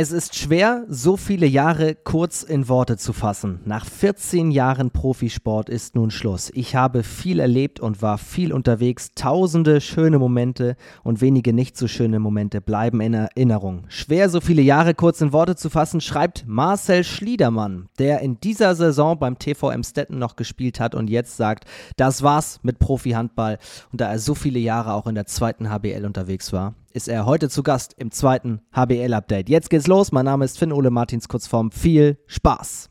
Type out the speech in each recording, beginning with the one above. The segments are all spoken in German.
Es ist schwer, so viele Jahre kurz in Worte zu fassen. Nach 14 Jahren Profisport ist nun Schluss. Ich habe viel erlebt und war viel unterwegs. Tausende schöne Momente und wenige nicht so schöne Momente bleiben in Erinnerung. Schwer, so viele Jahre kurz in Worte zu fassen, schreibt Marcel Schliedermann, der in dieser Saison beim TV Emstetten noch gespielt hat und jetzt sagt, das war's mit Profi-Handball. Und da er so viele Jahre auch in der zweiten HBL unterwegs war, ist er heute zu Gast im zweiten HBL-Update. Jetzt geht's los. Mein Name ist Finn Ole Martins, Kurzform. Viel Spaß!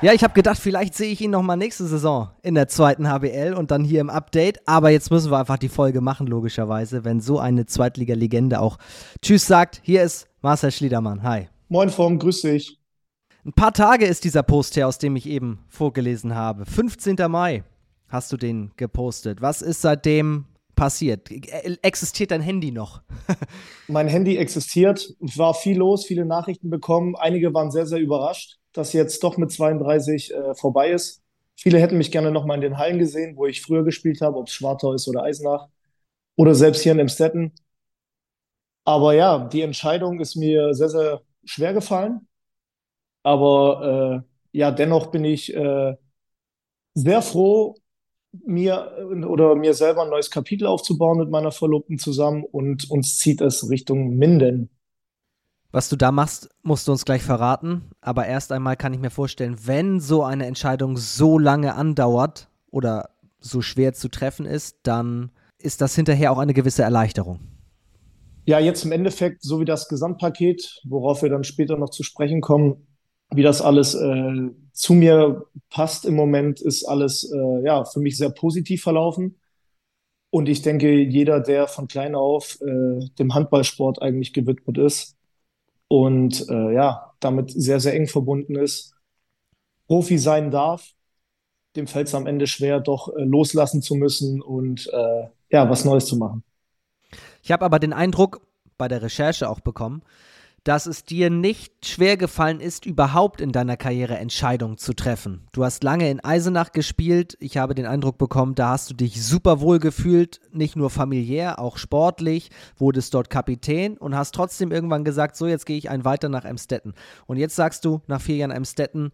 Ja, ich habe gedacht, vielleicht sehe ich ihn noch mal nächste Saison in der zweiten HBL und dann hier im Update. Aber jetzt müssen wir einfach die Folge machen, logischerweise, wenn so eine Zweitliga-Legende auch Tschüss sagt. Hier ist Marcel Schliedermann. Hi. Moin Form, grüß dich. Ein paar Tage ist dieser Post her, aus dem ich eben vorgelesen habe. 15. Mai hast du den gepostet. Was ist seitdem passiert? Existiert dein Handy noch? mein Handy existiert. Es war viel los, viele Nachrichten bekommen. Einige waren sehr, sehr überrascht, dass jetzt doch mit 32 äh, vorbei ist. Viele hätten mich gerne noch mal in den Hallen gesehen, wo ich früher gespielt habe, ob es Schwartau ist oder Eisenach oder selbst hier in Emstetten. Aber ja, die Entscheidung ist mir sehr, sehr schwer gefallen. Aber äh, ja, dennoch bin ich äh, sehr froh, mir oder mir selber ein neues Kapitel aufzubauen mit meiner Verlobten zusammen und uns zieht es Richtung Minden. Was du da machst, musst du uns gleich verraten. Aber erst einmal kann ich mir vorstellen, wenn so eine Entscheidung so lange andauert oder so schwer zu treffen ist, dann ist das hinterher auch eine gewisse Erleichterung. Ja, jetzt im Endeffekt, so wie das Gesamtpaket, worauf wir dann später noch zu sprechen kommen, wie das alles äh, zu mir passt im Moment, ist alles äh, ja für mich sehr positiv verlaufen. Und ich denke, jeder, der von klein auf äh, dem Handballsport eigentlich gewidmet ist und äh, ja, damit sehr, sehr eng verbunden ist, Profi sein darf, dem fällt es am Ende schwer, doch äh, loslassen zu müssen und äh, ja, was Neues zu machen. Ich habe aber den Eindruck, bei der Recherche auch bekommen, dass es dir nicht schwer gefallen ist, überhaupt in deiner Karriere Entscheidungen zu treffen. Du hast lange in Eisenach gespielt. Ich habe den Eindruck bekommen, da hast du dich super wohl gefühlt, nicht nur familiär, auch sportlich, wurdest dort Kapitän und hast trotzdem irgendwann gesagt, so jetzt gehe ich ein weiter nach Emstetten. Und jetzt sagst du nach vier Jahren Emstetten,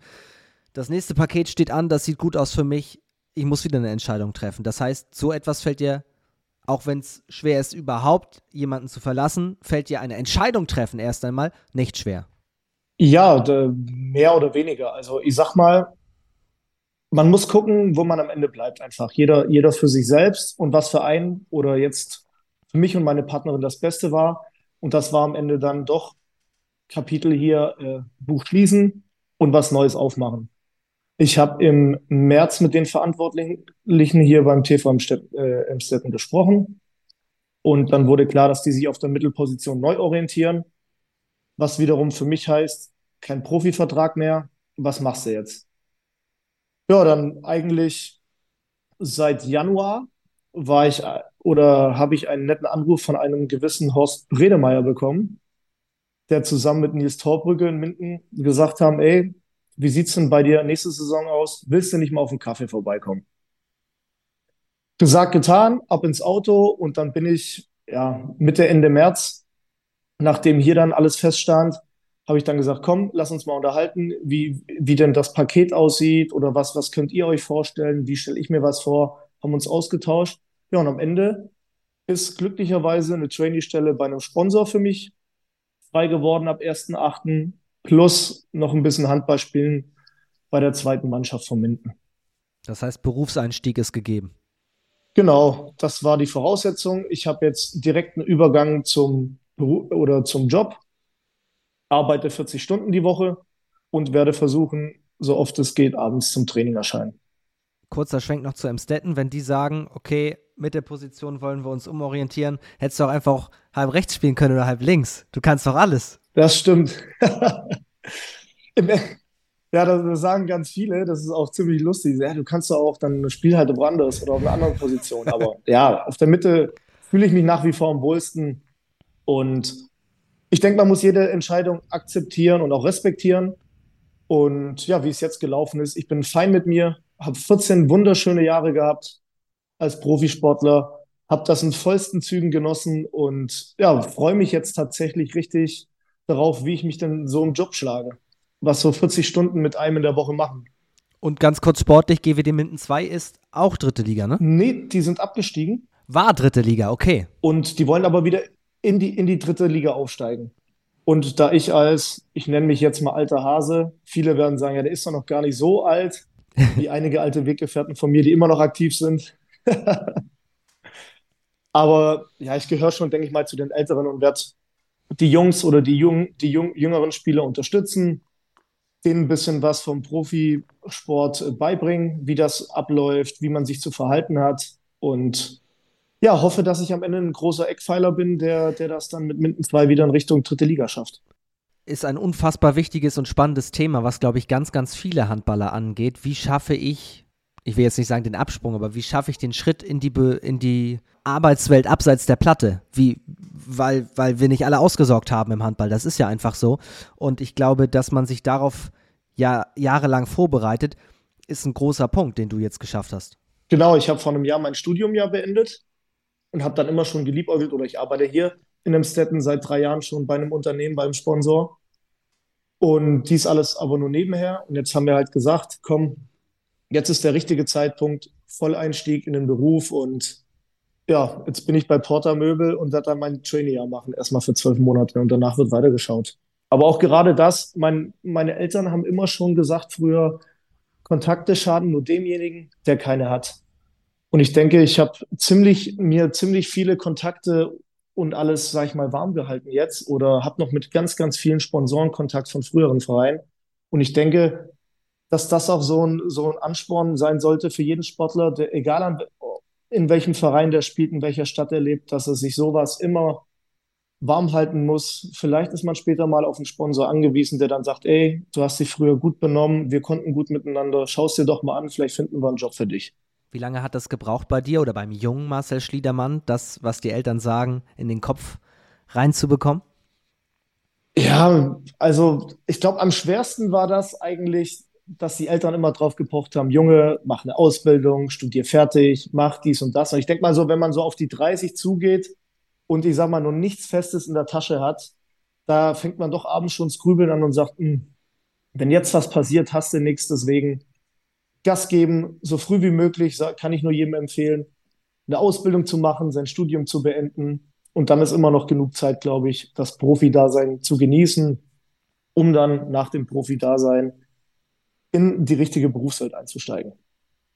das nächste Paket steht an, das sieht gut aus für mich. Ich muss wieder eine Entscheidung treffen. Das heißt, so etwas fällt dir auch wenn es schwer ist, überhaupt jemanden zu verlassen, fällt dir eine Entscheidung treffen erst einmal nicht schwer. Ja, mehr oder weniger. Also ich sag mal, man muss gucken, wo man am Ende bleibt einfach. Jeder, jeder für sich selbst und was für einen oder jetzt für mich und meine Partnerin das Beste war. Und das war am Ende dann doch Kapitel hier, äh, Buch schließen und was Neues aufmachen. Ich habe im März mit den Verantwortlichen hier beim TV äh, Emstetten gesprochen. Und dann wurde klar, dass die sich auf der Mittelposition neu orientieren. Was wiederum für mich heißt, kein Profivertrag mehr. Was machst du jetzt? Ja, dann eigentlich seit Januar war ich oder habe ich einen netten Anruf von einem gewissen Horst Bredemeier bekommen, der zusammen mit Nils Torbrücke in Minden gesagt haben, ey, wie sieht's denn bei dir nächste Saison aus? Willst du nicht mal auf einen Kaffee vorbeikommen? Gesagt, getan, ab ins Auto und dann bin ich, ja, Mitte, Ende März, nachdem hier dann alles feststand, habe ich dann gesagt, komm, lass uns mal unterhalten, wie, wie denn das Paket aussieht oder was, was könnt ihr euch vorstellen, wie stelle ich mir was vor, haben uns ausgetauscht. Ja, und am Ende ist glücklicherweise eine Trainee-Stelle bei einem Sponsor für mich frei geworden ab 1.8 plus noch ein bisschen Handball spielen bei der zweiten Mannschaft von Minden. Das heißt, Berufseinstieg ist gegeben. Genau, das war die Voraussetzung. Ich habe jetzt direkt einen Übergang zum Beruf oder zum Job, arbeite 40 Stunden die Woche und werde versuchen, so oft es geht, abends zum Training erscheinen. Kurzer Schwenk noch zu Emstetten, wenn die sagen, okay, mit der Position wollen wir uns umorientieren, hättest du auch einfach auch halb rechts spielen können oder halb links. Du kannst doch alles. Das stimmt. ja, das sagen ganz viele, das ist auch ziemlich lustig. Ja, du kannst doch auch dann Spiel halt woanders oder auf einer anderen Position. Aber ja, auf der Mitte fühle ich mich nach wie vor am wohlsten. Und ich denke, man muss jede Entscheidung akzeptieren und auch respektieren. Und ja, wie es jetzt gelaufen ist, ich bin fein mit mir. habe 14 wunderschöne Jahre gehabt als Profisportler, habe das in vollsten Zügen genossen und ja, freue mich jetzt tatsächlich richtig darauf, wie ich mich denn so im Job schlage. Was so 40 Stunden mit einem in der Woche machen. Und ganz kurz sportlich, GWD Minden 2 ist auch dritte Liga, ne? Nee, die sind abgestiegen. War dritte Liga, okay. Und die wollen aber wieder in die, in die dritte Liga aufsteigen. Und da ich als, ich nenne mich jetzt mal alter Hase, viele werden sagen, ja, der ist doch noch gar nicht so alt, wie einige alte Weggefährten von mir, die immer noch aktiv sind. aber ja, ich gehöre schon, denke ich mal, zu den Älteren und werde die Jungs oder die, jung, die jung, jüngeren Spieler unterstützen, denen ein bisschen was vom Profisport äh, beibringen, wie das abläuft, wie man sich zu verhalten hat und ja, hoffe, dass ich am Ende ein großer Eckpfeiler bin, der, der das dann mit Minden 2 wieder in Richtung dritte Liga schafft. Ist ein unfassbar wichtiges und spannendes Thema, was, glaube ich, ganz, ganz viele Handballer angeht. Wie schaffe ich, ich will jetzt nicht sagen den Absprung, aber wie schaffe ich den Schritt in die, in die Arbeitswelt abseits der Platte? Wie, weil, weil wir nicht alle ausgesorgt haben im Handball. Das ist ja einfach so. Und ich glaube, dass man sich darauf ja jahrelang vorbereitet, ist ein großer Punkt, den du jetzt geschafft hast. Genau, ich habe vor einem Jahr mein Studium ja beendet und habe dann immer schon geliebäugelt oder ich arbeite hier in Emstetten seit drei Jahren schon bei einem Unternehmen, beim Sponsor. Und dies alles aber nur nebenher. Und jetzt haben wir halt gesagt, komm, jetzt ist der richtige Zeitpunkt, Volleinstieg in den Beruf und ja, jetzt bin ich bei Porter Möbel und werde dann mein Trainee-Jahr machen, erstmal für zwölf Monate und danach wird weitergeschaut. Aber auch gerade das, mein, meine Eltern haben immer schon gesagt früher, Kontakte schaden nur demjenigen, der keine hat. Und ich denke, ich habe ziemlich, mir ziemlich viele Kontakte und alles, sag ich mal, warm gehalten jetzt oder habe noch mit ganz, ganz vielen Sponsoren Kontakt von früheren Vereinen. Und ich denke, dass das auch so ein, so ein Ansporn sein sollte für jeden Sportler, der, egal an, in welchem Verein der spielt, in welcher Stadt er lebt, dass er sich sowas immer warm halten muss. Vielleicht ist man später mal auf einen Sponsor angewiesen, der dann sagt, ey, du hast dich früher gut benommen, wir konnten gut miteinander, schau es dir doch mal an, vielleicht finden wir einen Job für dich. Wie lange hat das gebraucht bei dir oder beim jungen Marcel Schliedermann, das, was die Eltern sagen, in den Kopf reinzubekommen? Ja, also ich glaube, am schwersten war das eigentlich, dass die Eltern immer drauf gepocht haben, Junge, mach eine Ausbildung, studier fertig, mach dies und das. Und ich denke mal so, wenn man so auf die 30 zugeht und ich sag mal nur nichts Festes in der Tasche hat, da fängt man doch abends schon Grübeln an und sagt, hm, wenn jetzt was passiert, hast du nichts, deswegen Gas geben, so früh wie möglich, kann ich nur jedem empfehlen, eine Ausbildung zu machen, sein Studium zu beenden. Und dann ist immer noch genug Zeit, glaube ich, das Profi-Dasein zu genießen, um dann nach dem Profi-Dasein in die richtige Berufswelt einzusteigen.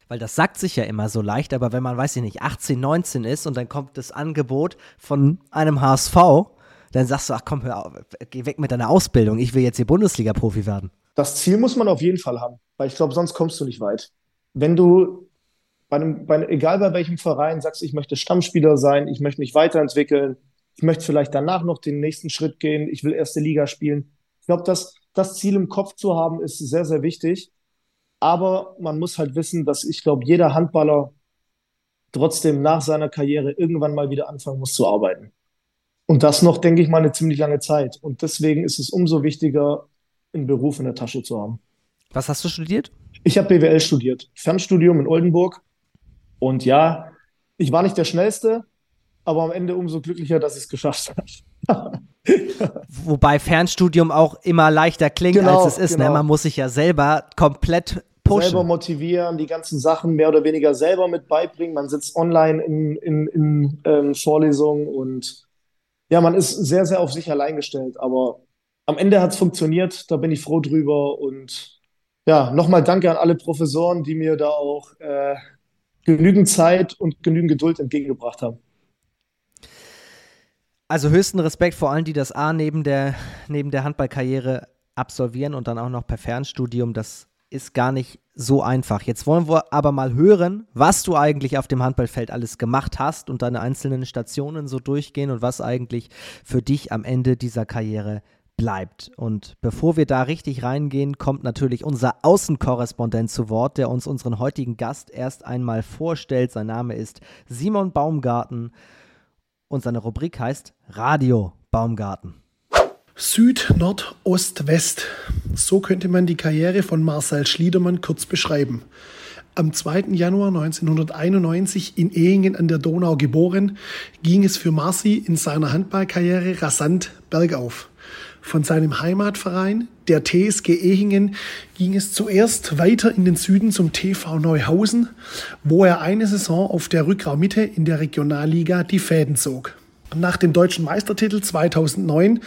Weil das sagt sich ja immer so leicht, aber wenn man, weiß ich nicht, 18, 19 ist und dann kommt das Angebot von einem HSV, dann sagst du, ach komm, hör auf, geh weg mit deiner Ausbildung, ich will jetzt hier Bundesliga-Profi werden. Das Ziel muss man auf jeden Fall haben, weil ich glaube, sonst kommst du nicht weit. Wenn du bei einem, bei, egal bei welchem Verein sagst, ich möchte Stammspieler sein, ich möchte mich weiterentwickeln, ich möchte vielleicht danach noch den nächsten Schritt gehen, ich will erste Liga spielen. Ich glaube, das, das Ziel im Kopf zu haben, ist sehr, sehr wichtig. Aber man muss halt wissen, dass ich glaube, jeder Handballer trotzdem nach seiner Karriere irgendwann mal wieder anfangen muss zu arbeiten. Und das noch, denke ich mal, eine ziemlich lange Zeit. Und deswegen ist es umso wichtiger, einen Beruf in der Tasche zu haben. Was hast du studiert? Ich habe BWL studiert, Fernstudium in Oldenburg. Und ja, ich war nicht der Schnellste, aber am Ende umso glücklicher, dass ich es geschafft habe. Wobei Fernstudium auch immer leichter klingt, genau, als es ist. Ne? Genau. Ne? Man muss sich ja selber komplett pushen. Selber motivieren, die ganzen Sachen mehr oder weniger selber mit beibringen. Man sitzt online in, in, in ähm, Vorlesungen und ja, man ist sehr, sehr auf sich allein gestellt. Aber am Ende hat es funktioniert, da bin ich froh drüber. Und ja, nochmal danke an alle Professoren, die mir da auch äh, genügend Zeit und genügend Geduld entgegengebracht haben. Also höchsten Respekt vor allen, die das A neben der, neben der Handballkarriere absolvieren und dann auch noch per Fernstudium. Das ist gar nicht so einfach. Jetzt wollen wir aber mal hören, was du eigentlich auf dem Handballfeld alles gemacht hast und deine einzelnen Stationen so durchgehen und was eigentlich für dich am Ende dieser Karriere bleibt. Und bevor wir da richtig reingehen, kommt natürlich unser Außenkorrespondent zu Wort, der uns unseren heutigen Gast erst einmal vorstellt. Sein Name ist Simon Baumgarten und seine Rubrik heißt Radio Baumgarten. Süd, Nord, Ost, West. So könnte man die Karriere von Marcel Schliedermann kurz beschreiben. Am 2. Januar 1991 in Ehingen an der Donau geboren, ging es für Marci in seiner Handballkarriere rasant bergauf. Von seinem Heimatverein, der TSG Ehingen, ging es zuerst weiter in den Süden zum TV Neuhausen, wo er eine Saison auf der Rückraummitte in der Regionalliga die Fäden zog. Nach dem deutschen Meistertitel 2009,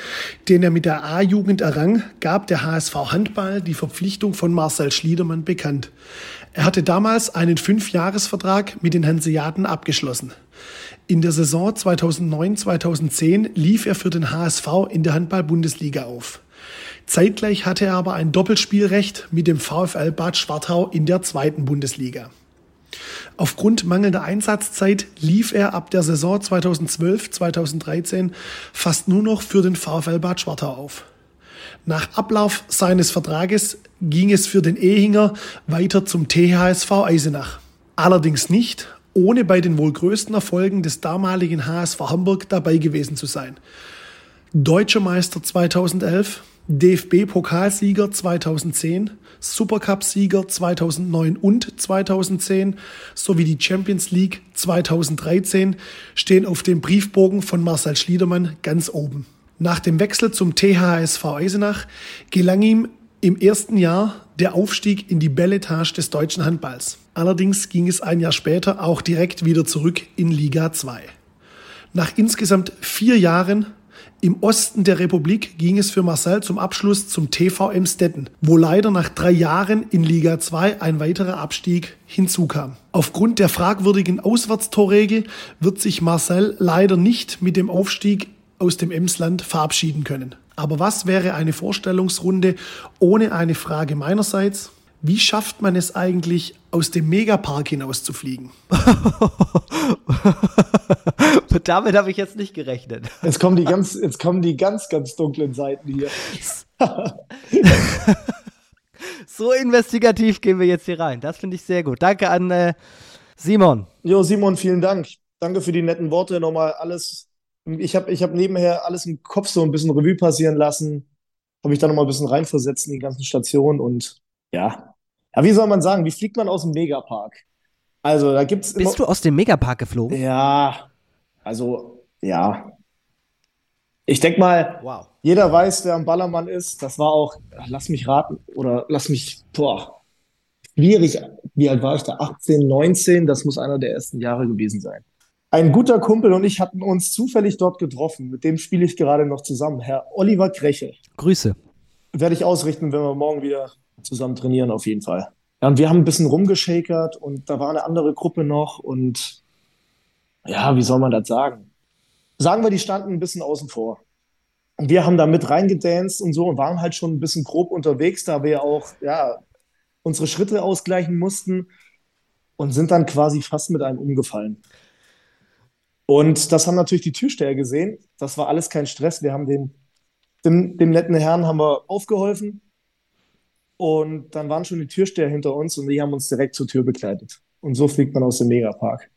den er mit der A-Jugend errang, gab der HSV Handball die Verpflichtung von Marcel Schliedermann bekannt. Er hatte damals einen Fünfjahresvertrag mit den Hanseaten abgeschlossen. In der Saison 2009-2010 lief er für den HSV in der Handball-Bundesliga auf. Zeitgleich hatte er aber ein Doppelspielrecht mit dem VfL Bad Schwartau in der zweiten Bundesliga. Aufgrund mangelnder Einsatzzeit lief er ab der Saison 2012-2013 fast nur noch für den VfL Bad Schwartau auf. Nach Ablauf seines Vertrages ging es für den Ehinger weiter zum THSV Eisenach. Allerdings nicht, ohne bei den wohl größten Erfolgen des damaligen HSV Hamburg dabei gewesen zu sein. Deutscher Meister 2011, DFB-Pokalsieger 2010, Supercup-Sieger 2009 und 2010 sowie die Champions League 2013 stehen auf dem Briefbogen von Marcel Schliedermann ganz oben. Nach dem Wechsel zum THSV Eisenach gelang ihm im ersten Jahr der Aufstieg in die Belletage des deutschen Handballs. Allerdings ging es ein Jahr später auch direkt wieder zurück in Liga 2. Nach insgesamt vier Jahren im Osten der Republik ging es für Marcel zum Abschluss zum TV Emstetten, wo leider nach drei Jahren in Liga 2 ein weiterer Abstieg hinzukam. Aufgrund der fragwürdigen Auswärtstorregel wird sich Marcel leider nicht mit dem Aufstieg aus dem Emsland verabschieden können. Aber was wäre eine Vorstellungsrunde ohne eine Frage meinerseits? Wie schafft man es eigentlich, aus dem Megapark hinauszufliegen? Damit habe ich jetzt nicht gerechnet. Jetzt kommen die ganz, jetzt kommen die ganz, ganz dunklen Seiten hier. so investigativ gehen wir jetzt hier rein. Das finde ich sehr gut. Danke an äh, Simon. Jo, Simon, vielen Dank. Danke für die netten Worte. Nochmal alles. Ich habe ich hab nebenher alles im Kopf so ein bisschen Revue passieren lassen. Habe ich da nochmal ein bisschen reinversetzt in die ganzen Stationen und ja. Ja, wie soll man sagen? Wie fliegt man aus dem Megapark? Also, da gibt's. Bist du aus dem Megapark geflogen? Ja, also, ja. Ich denke mal, wow. jeder weiß, wer am Ballermann ist. Das war auch, lass mich raten, oder lass mich, boah, schwierig. Wie alt war ich da? 18, 19? Das muss einer der ersten Jahre gewesen sein. Ein guter Kumpel und ich hatten uns zufällig dort getroffen. Mit dem spiele ich gerade noch zusammen. Herr Oliver Kreche. Grüße. Werde ich ausrichten, wenn wir morgen wieder zusammen trainieren, auf jeden Fall. Ja, und wir haben ein bisschen rumgeschakert und da war eine andere Gruppe noch und ja, wie soll man das sagen? Sagen wir, die standen ein bisschen außen vor. Und wir haben da mit reingedanced und so und waren halt schon ein bisschen grob unterwegs, da wir auch, ja, unsere Schritte ausgleichen mussten und sind dann quasi fast mit einem umgefallen. Und das haben natürlich die Türsteher gesehen. Das war alles kein Stress. Wir haben den, dem, dem netten Herrn haben wir aufgeholfen. Und dann waren schon die Türsteher hinter uns und die haben uns direkt zur Tür begleitet. Und so fliegt man aus dem Megapark.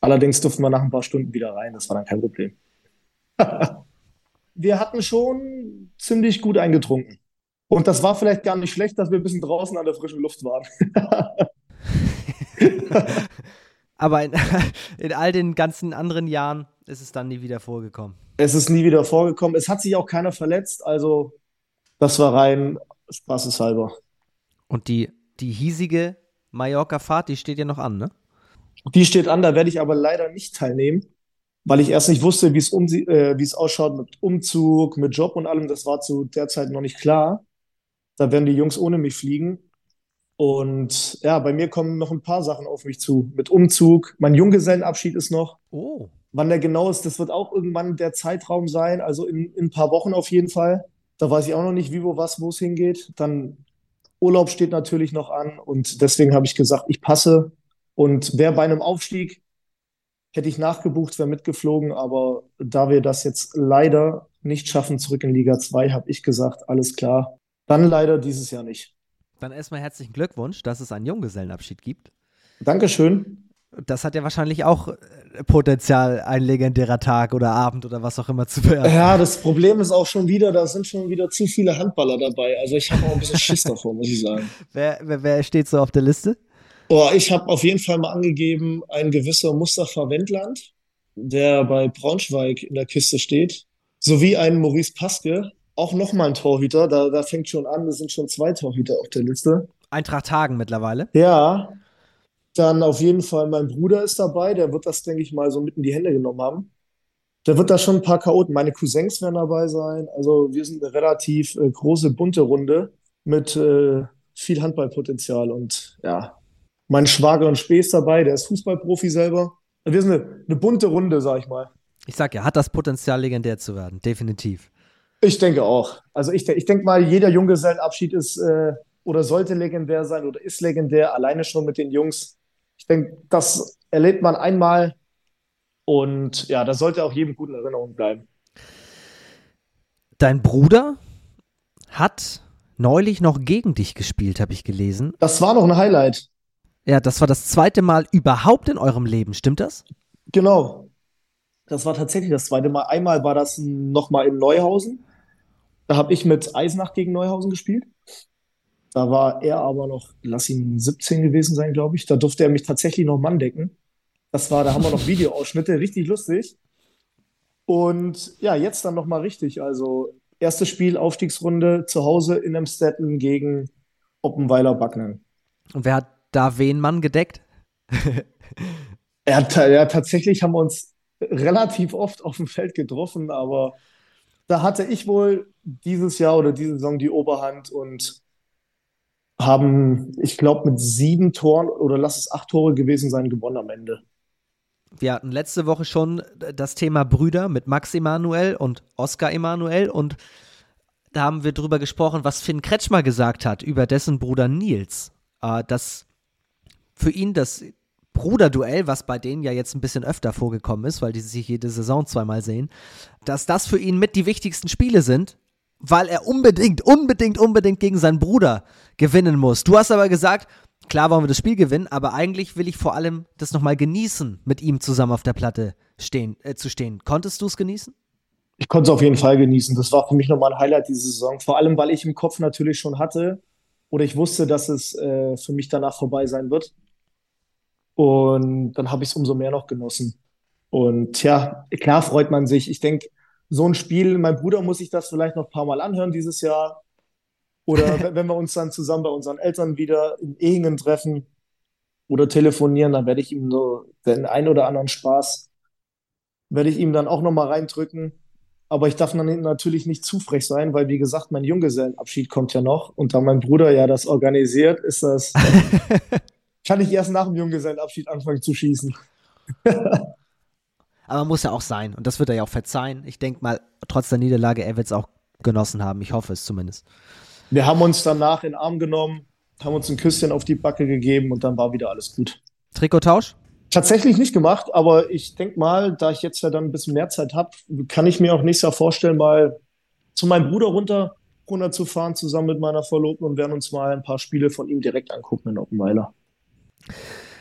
Allerdings durften wir nach ein paar Stunden wieder rein, das war dann kein Problem. wir hatten schon ziemlich gut eingetrunken. Und das war vielleicht gar nicht schlecht, dass wir ein bisschen draußen an der frischen Luft waren. Aber in, in, all den ganzen anderen Jahren ist es dann nie wieder vorgekommen. Es ist nie wieder vorgekommen. Es hat sich auch keiner verletzt. Also, das war rein spaßeshalber. Und die, die hiesige Mallorca-Fahrt, die steht ja noch an, ne? Die steht an, da werde ich aber leider nicht teilnehmen, weil ich erst nicht wusste, wie um, äh, wie es ausschaut mit Umzug, mit Job und allem. Das war zu der Zeit noch nicht klar. Da werden die Jungs ohne mich fliegen. Und ja, bei mir kommen noch ein paar Sachen auf mich zu. Mit Umzug. Mein Junggesellenabschied ist noch. Oh. Wann der genau ist, das wird auch irgendwann der Zeitraum sein. Also in, in ein paar Wochen auf jeden Fall. Da weiß ich auch noch nicht, wie, wo, was, wo es hingeht. Dann Urlaub steht natürlich noch an. Und deswegen habe ich gesagt, ich passe und wer bei einem Aufstieg hätte ich nachgebucht, wäre mitgeflogen, aber da wir das jetzt leider nicht schaffen, zurück in Liga 2, habe ich gesagt, alles klar. Dann leider dieses Jahr nicht. Dann erstmal herzlichen Glückwunsch, dass es einen Junggesellenabschied gibt. Dankeschön. Das hat ja wahrscheinlich auch äh, Potenzial, ein legendärer Tag oder Abend oder was auch immer zu werden. Ja, das Problem ist auch schon wieder, da sind schon wieder zu viele Handballer dabei. Also ich habe auch ein bisschen Schiss davor, muss ich sagen. Wer, wer, wer steht so auf der Liste? Oh, ich habe auf jeden Fall mal angegeben, ein gewisser Mustafa Wendland, der bei Braunschweig in der Kiste steht, sowie ein Maurice Paske, auch nochmal ein Torhüter. Da, da fängt schon an, es sind schon zwei Torhüter auf der Liste. Eintracht Hagen mittlerweile. Ja, dann auf jeden Fall mein Bruder ist dabei, der wird das, denke ich mal, so mitten in die Hände genommen haben. Da wird da schon ein paar Chaoten. Meine Cousins werden dabei sein. Also wir sind eine relativ äh, große, bunte Runde mit äh, viel Handballpotenzial. Und ja, mein Schwager und ist dabei, der ist Fußballprofi selber. Wir sind eine, eine bunte Runde, sag ich mal. Ich sag ja, hat das Potenzial, legendär zu werden, definitiv. Ich denke auch. Also ich, ich denke mal, jeder Junggesellenabschied ist äh, oder sollte legendär sein oder ist legendär, alleine schon mit den Jungs. Ich denke, das erlebt man einmal und ja, das sollte auch jedem guten Erinnerung bleiben. Dein Bruder hat neulich noch gegen dich gespielt, habe ich gelesen. Das war noch ein Highlight. Ja, das war das zweite Mal überhaupt in eurem Leben, stimmt das? Genau. Das war tatsächlich das zweite Mal. Einmal war das nochmal in Neuhausen. Da habe ich mit Eisenach gegen Neuhausen gespielt. Da war er aber noch, lass ihn 17 gewesen sein, glaube ich. Da durfte er mich tatsächlich noch Mann decken. Das war, da haben wir noch Videoausschnitte, richtig lustig. Und ja, jetzt dann nochmal richtig. Also, erstes Spiel, Aufstiegsrunde zu Hause in Emstetten gegen Oppenweiler Backnen. Und wer hat da wen Mann gedeckt? ja, ja, tatsächlich haben wir uns relativ oft auf dem Feld getroffen, aber da hatte ich wohl dieses Jahr oder diese Saison die Oberhand und haben, ich glaube, mit sieben Toren oder lass es acht Tore gewesen sein, gewonnen am Ende. Wir hatten letzte Woche schon das Thema Brüder mit Max Emanuel und Oskar Emanuel und da haben wir drüber gesprochen, was Finn Kretschmer gesagt hat über dessen Bruder Nils. Äh, dass für ihn das Bruderduell, was bei denen ja jetzt ein bisschen öfter vorgekommen ist, weil die sich jede Saison zweimal sehen, dass das für ihn mit die wichtigsten Spiele sind, weil er unbedingt, unbedingt, unbedingt gegen seinen Bruder gewinnen muss. Du hast aber gesagt, klar wollen wir das Spiel gewinnen, aber eigentlich will ich vor allem das nochmal genießen, mit ihm zusammen auf der Platte stehen, äh, zu stehen. Konntest du es genießen? Ich konnte es auf jeden Fall genießen. Das war für mich nochmal ein Highlight diese Saison. Vor allem, weil ich im Kopf natürlich schon hatte oder ich wusste, dass es äh, für mich danach vorbei sein wird. Und dann habe ich es umso mehr noch genossen. Und ja, klar freut man sich. Ich denke, so ein Spiel, mein Bruder muss sich das vielleicht noch ein paar Mal anhören dieses Jahr. Oder wenn wir uns dann zusammen bei unseren Eltern wieder in Ehingen treffen oder telefonieren, dann werde ich ihm so den ein oder anderen Spaß, werde ich ihm dann auch nochmal reindrücken. Aber ich darf dann natürlich nicht zu frech sein, weil wie gesagt, mein Junggesellenabschied kommt ja noch. Und da mein Bruder ja das organisiert, ist das, kann ich erst nach dem Junggesellenabschied anfangen zu schießen. Aber muss ja auch sein. Und das wird er ja auch verzeihen. Ich denke mal, trotz der Niederlage, er wird es auch genossen haben. Ich hoffe es zumindest. Wir haben uns danach in den Arm genommen, haben uns ein Küsschen auf die Backe gegeben und dann war wieder alles gut. Trikottausch? Tatsächlich nicht gemacht, aber ich denke mal, da ich jetzt ja dann ein bisschen mehr Zeit habe, kann ich mir auch nächstes Jahr vorstellen, mal zu meinem Bruder runter, runter zu fahren, zusammen mit meiner Verlobten und werden uns mal ein paar Spiele von ihm direkt angucken in Oppenweiler.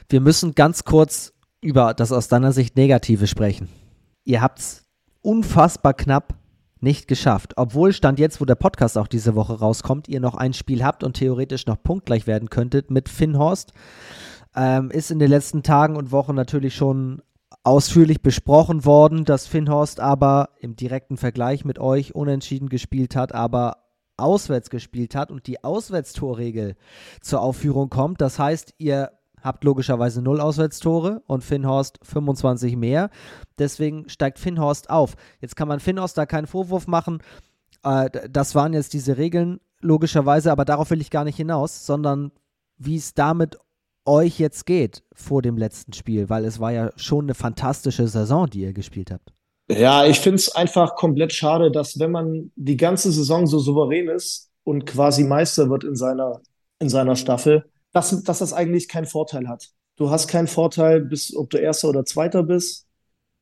Wir müssen ganz kurz über das aus deiner Sicht Negative sprechen. Ihr habt es unfassbar knapp nicht geschafft. Obwohl Stand jetzt, wo der Podcast auch diese Woche rauskommt, ihr noch ein Spiel habt und theoretisch noch punktgleich werden könntet mit Finnhorst, ähm, ist in den letzten Tagen und Wochen natürlich schon ausführlich besprochen worden, dass Finnhorst aber im direkten Vergleich mit euch unentschieden gespielt hat, aber auswärts gespielt hat und die Auswärtstorregel zur Aufführung kommt. Das heißt, ihr habt logischerweise null Auswärtstore und Finnhorst 25 mehr. Deswegen steigt Finnhorst auf. Jetzt kann man Finnhorst da keinen Vorwurf machen. Äh, das waren jetzt diese Regeln, logischerweise, aber darauf will ich gar nicht hinaus, sondern wie es damit euch jetzt geht vor dem letzten Spiel, weil es war ja schon eine fantastische Saison, die ihr gespielt habt. Ja, ich finde es einfach komplett schade, dass wenn man die ganze Saison so souverän ist und quasi Meister wird in seiner, in seiner Staffel, dass, dass das eigentlich keinen Vorteil hat. Du hast keinen Vorteil, bis, ob du Erster oder Zweiter bist.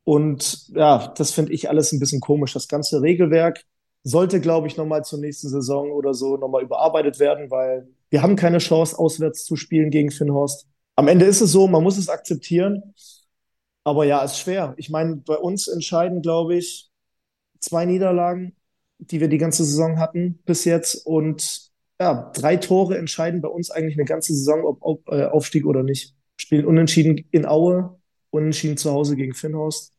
Und ja, das finde ich alles ein bisschen komisch. Das ganze Regelwerk sollte, glaube ich, nochmal zur nächsten Saison oder so nochmal überarbeitet werden, weil wir haben keine Chance, auswärts zu spielen gegen Finnhorst. Am Ende ist es so, man muss es akzeptieren. Aber ja, ist schwer. Ich meine, bei uns entscheiden, glaube ich, zwei Niederlagen, die wir die ganze Saison hatten bis jetzt. Und ja, drei Tore entscheiden bei uns eigentlich eine ganze Saison, ob, ob äh, Aufstieg oder nicht. Spielen unentschieden in Aue, unentschieden zu Hause gegen Finnhorst.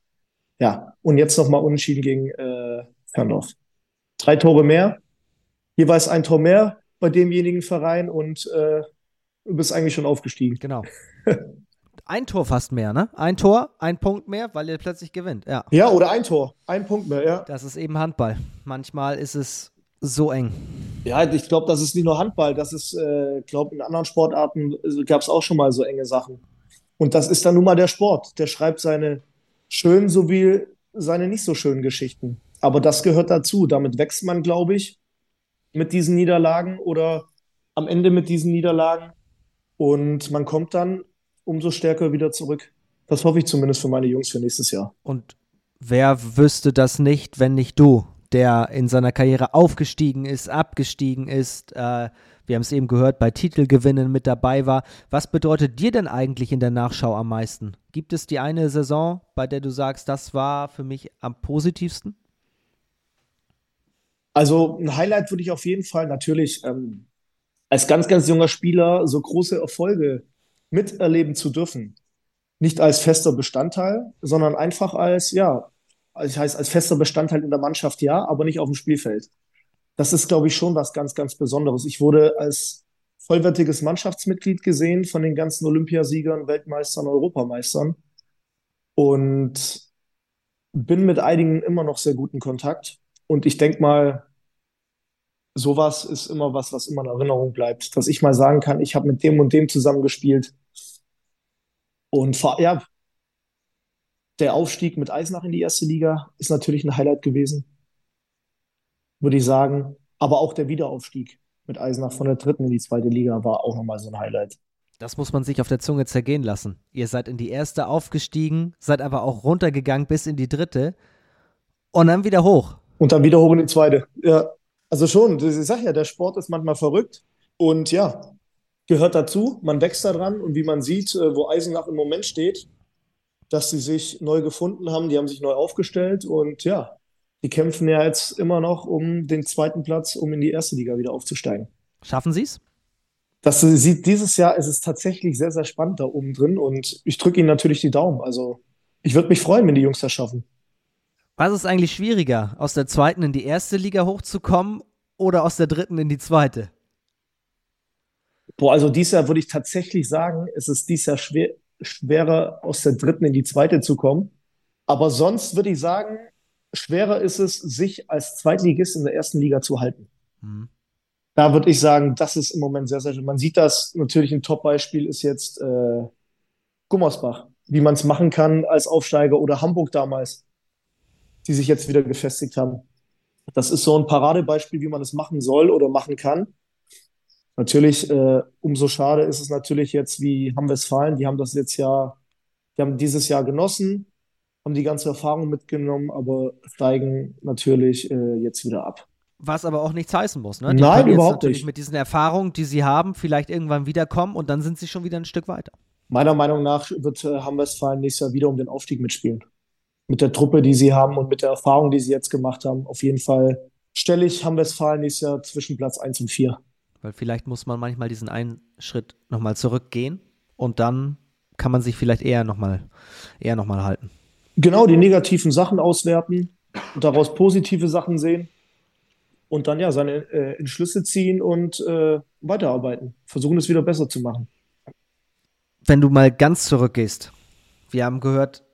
Ja, und jetzt nochmal unentschieden gegen äh, Ferndorf. Drei Tore mehr, jeweils ein Tor mehr bei demjenigen Verein und äh, du bist eigentlich schon aufgestiegen. Genau. ein Tor fast mehr, ne? Ein Tor, ein Punkt mehr, weil ihr plötzlich gewinnt. Ja. Ja, oder ein Tor, ein Punkt mehr, ja. Das ist eben Handball. Manchmal ist es so eng. Ja, ich glaube, das ist nicht nur Handball, das ist, äh, glaube in anderen Sportarten äh, gab es auch schon mal so enge Sachen. Und das ist dann nun mal der Sport. Der schreibt seine schönen sowie seine nicht so schönen Geschichten. Aber das gehört dazu. Damit wächst man, glaube ich, mit diesen Niederlagen oder am Ende mit diesen Niederlagen. Und man kommt dann umso stärker wieder zurück. Das hoffe ich zumindest für meine Jungs für nächstes Jahr. Und wer wüsste das nicht, wenn nicht du, der in seiner Karriere aufgestiegen ist, abgestiegen ist, äh, wir haben es eben gehört, bei Titelgewinnen mit dabei war. Was bedeutet dir denn eigentlich in der Nachschau am meisten? Gibt es die eine Saison, bei der du sagst, das war für mich am positivsten? Also ein Highlight würde ich auf jeden Fall natürlich ähm, als ganz, ganz junger Spieler so große Erfolge miterleben zu dürfen. Nicht als fester Bestandteil, sondern einfach als, ja, also ich heißt als fester Bestandteil in der Mannschaft, ja, aber nicht auf dem Spielfeld. Das ist, glaube ich, schon was ganz, ganz Besonderes. Ich wurde als vollwertiges Mannschaftsmitglied gesehen von den ganzen Olympiasiegern, Weltmeistern, Europameistern und bin mit einigen immer noch sehr guten Kontakt. Und ich denke mal, sowas ist immer was, was immer in Erinnerung bleibt, dass ich mal sagen kann, ich habe mit dem und dem zusammengespielt. Und ja, der Aufstieg mit Eisenach in die erste Liga ist natürlich ein Highlight gewesen, würde ich sagen. Aber auch der Wiederaufstieg mit Eisenach von der dritten in die zweite Liga war auch nochmal so ein Highlight. Das muss man sich auf der Zunge zergehen lassen. Ihr seid in die erste aufgestiegen, seid aber auch runtergegangen bis in die dritte und dann wieder hoch. Und dann wieder hoch in die zweite. Ja, also schon. Ich sag ja, der Sport ist manchmal verrückt und ja, gehört dazu. Man wächst daran und wie man sieht, äh, wo Eisenach im Moment steht, dass sie sich neu gefunden haben, die haben sich neu aufgestellt und ja, die kämpfen ja jetzt immer noch um den zweiten Platz, um in die erste Liga wieder aufzusteigen. Schaffen sie es? Das sieht dieses Jahr ist es tatsächlich sehr, sehr spannend da oben drin und ich drücke ihnen natürlich die Daumen. Also ich würde mich freuen, wenn die Jungs das schaffen. Was ist eigentlich schwieriger, aus der zweiten in die erste Liga hochzukommen oder aus der dritten in die zweite? Boah, also dieses Jahr würde ich tatsächlich sagen, es ist dieses Jahr schwer, schwerer, aus der dritten in die zweite zu kommen. Aber sonst würde ich sagen, schwerer ist es, sich als Zweitligist in der ersten Liga zu halten. Mhm. Da würde ich sagen, das ist im Moment sehr, sehr schön. Man sieht das, natürlich ein Top-Beispiel ist jetzt äh, Gummersbach, wie man es machen kann als Aufsteiger oder Hamburg damals, die sich jetzt wieder gefestigt haben. Das ist so ein Paradebeispiel, wie man es machen soll oder machen kann. Natürlich, äh, umso schade ist es natürlich jetzt wie Hamm-Westfalen, die haben das jetzt ja, die haben dieses Jahr genossen, haben die ganze Erfahrung mitgenommen, aber steigen natürlich äh, jetzt wieder ab. Was aber auch nichts heißen muss, ne? Die Nein, überhaupt natürlich nicht. mit diesen Erfahrungen, die sie haben, vielleicht irgendwann wiederkommen und dann sind sie schon wieder ein Stück weiter. Meiner Meinung nach wird äh, Hamm-Westfalen nächstes Jahr wieder um den Aufstieg mitspielen. Mit der Truppe, die sie haben und mit der Erfahrung, die sie jetzt gemacht haben. Auf jeden Fall stelle ich Hamm-Westfalen nächstes Jahr zwischen Platz 1 und 4. Weil vielleicht muss man manchmal diesen einen Schritt nochmal zurückgehen und dann kann man sich vielleicht eher nochmal eher noch mal halten. Genau, die negativen Sachen auswerten und daraus positive Sachen sehen und dann ja seine äh, Entschlüsse ziehen und äh, weiterarbeiten. Versuchen es wieder besser zu machen. Wenn du mal ganz zurückgehst, wir haben gehört,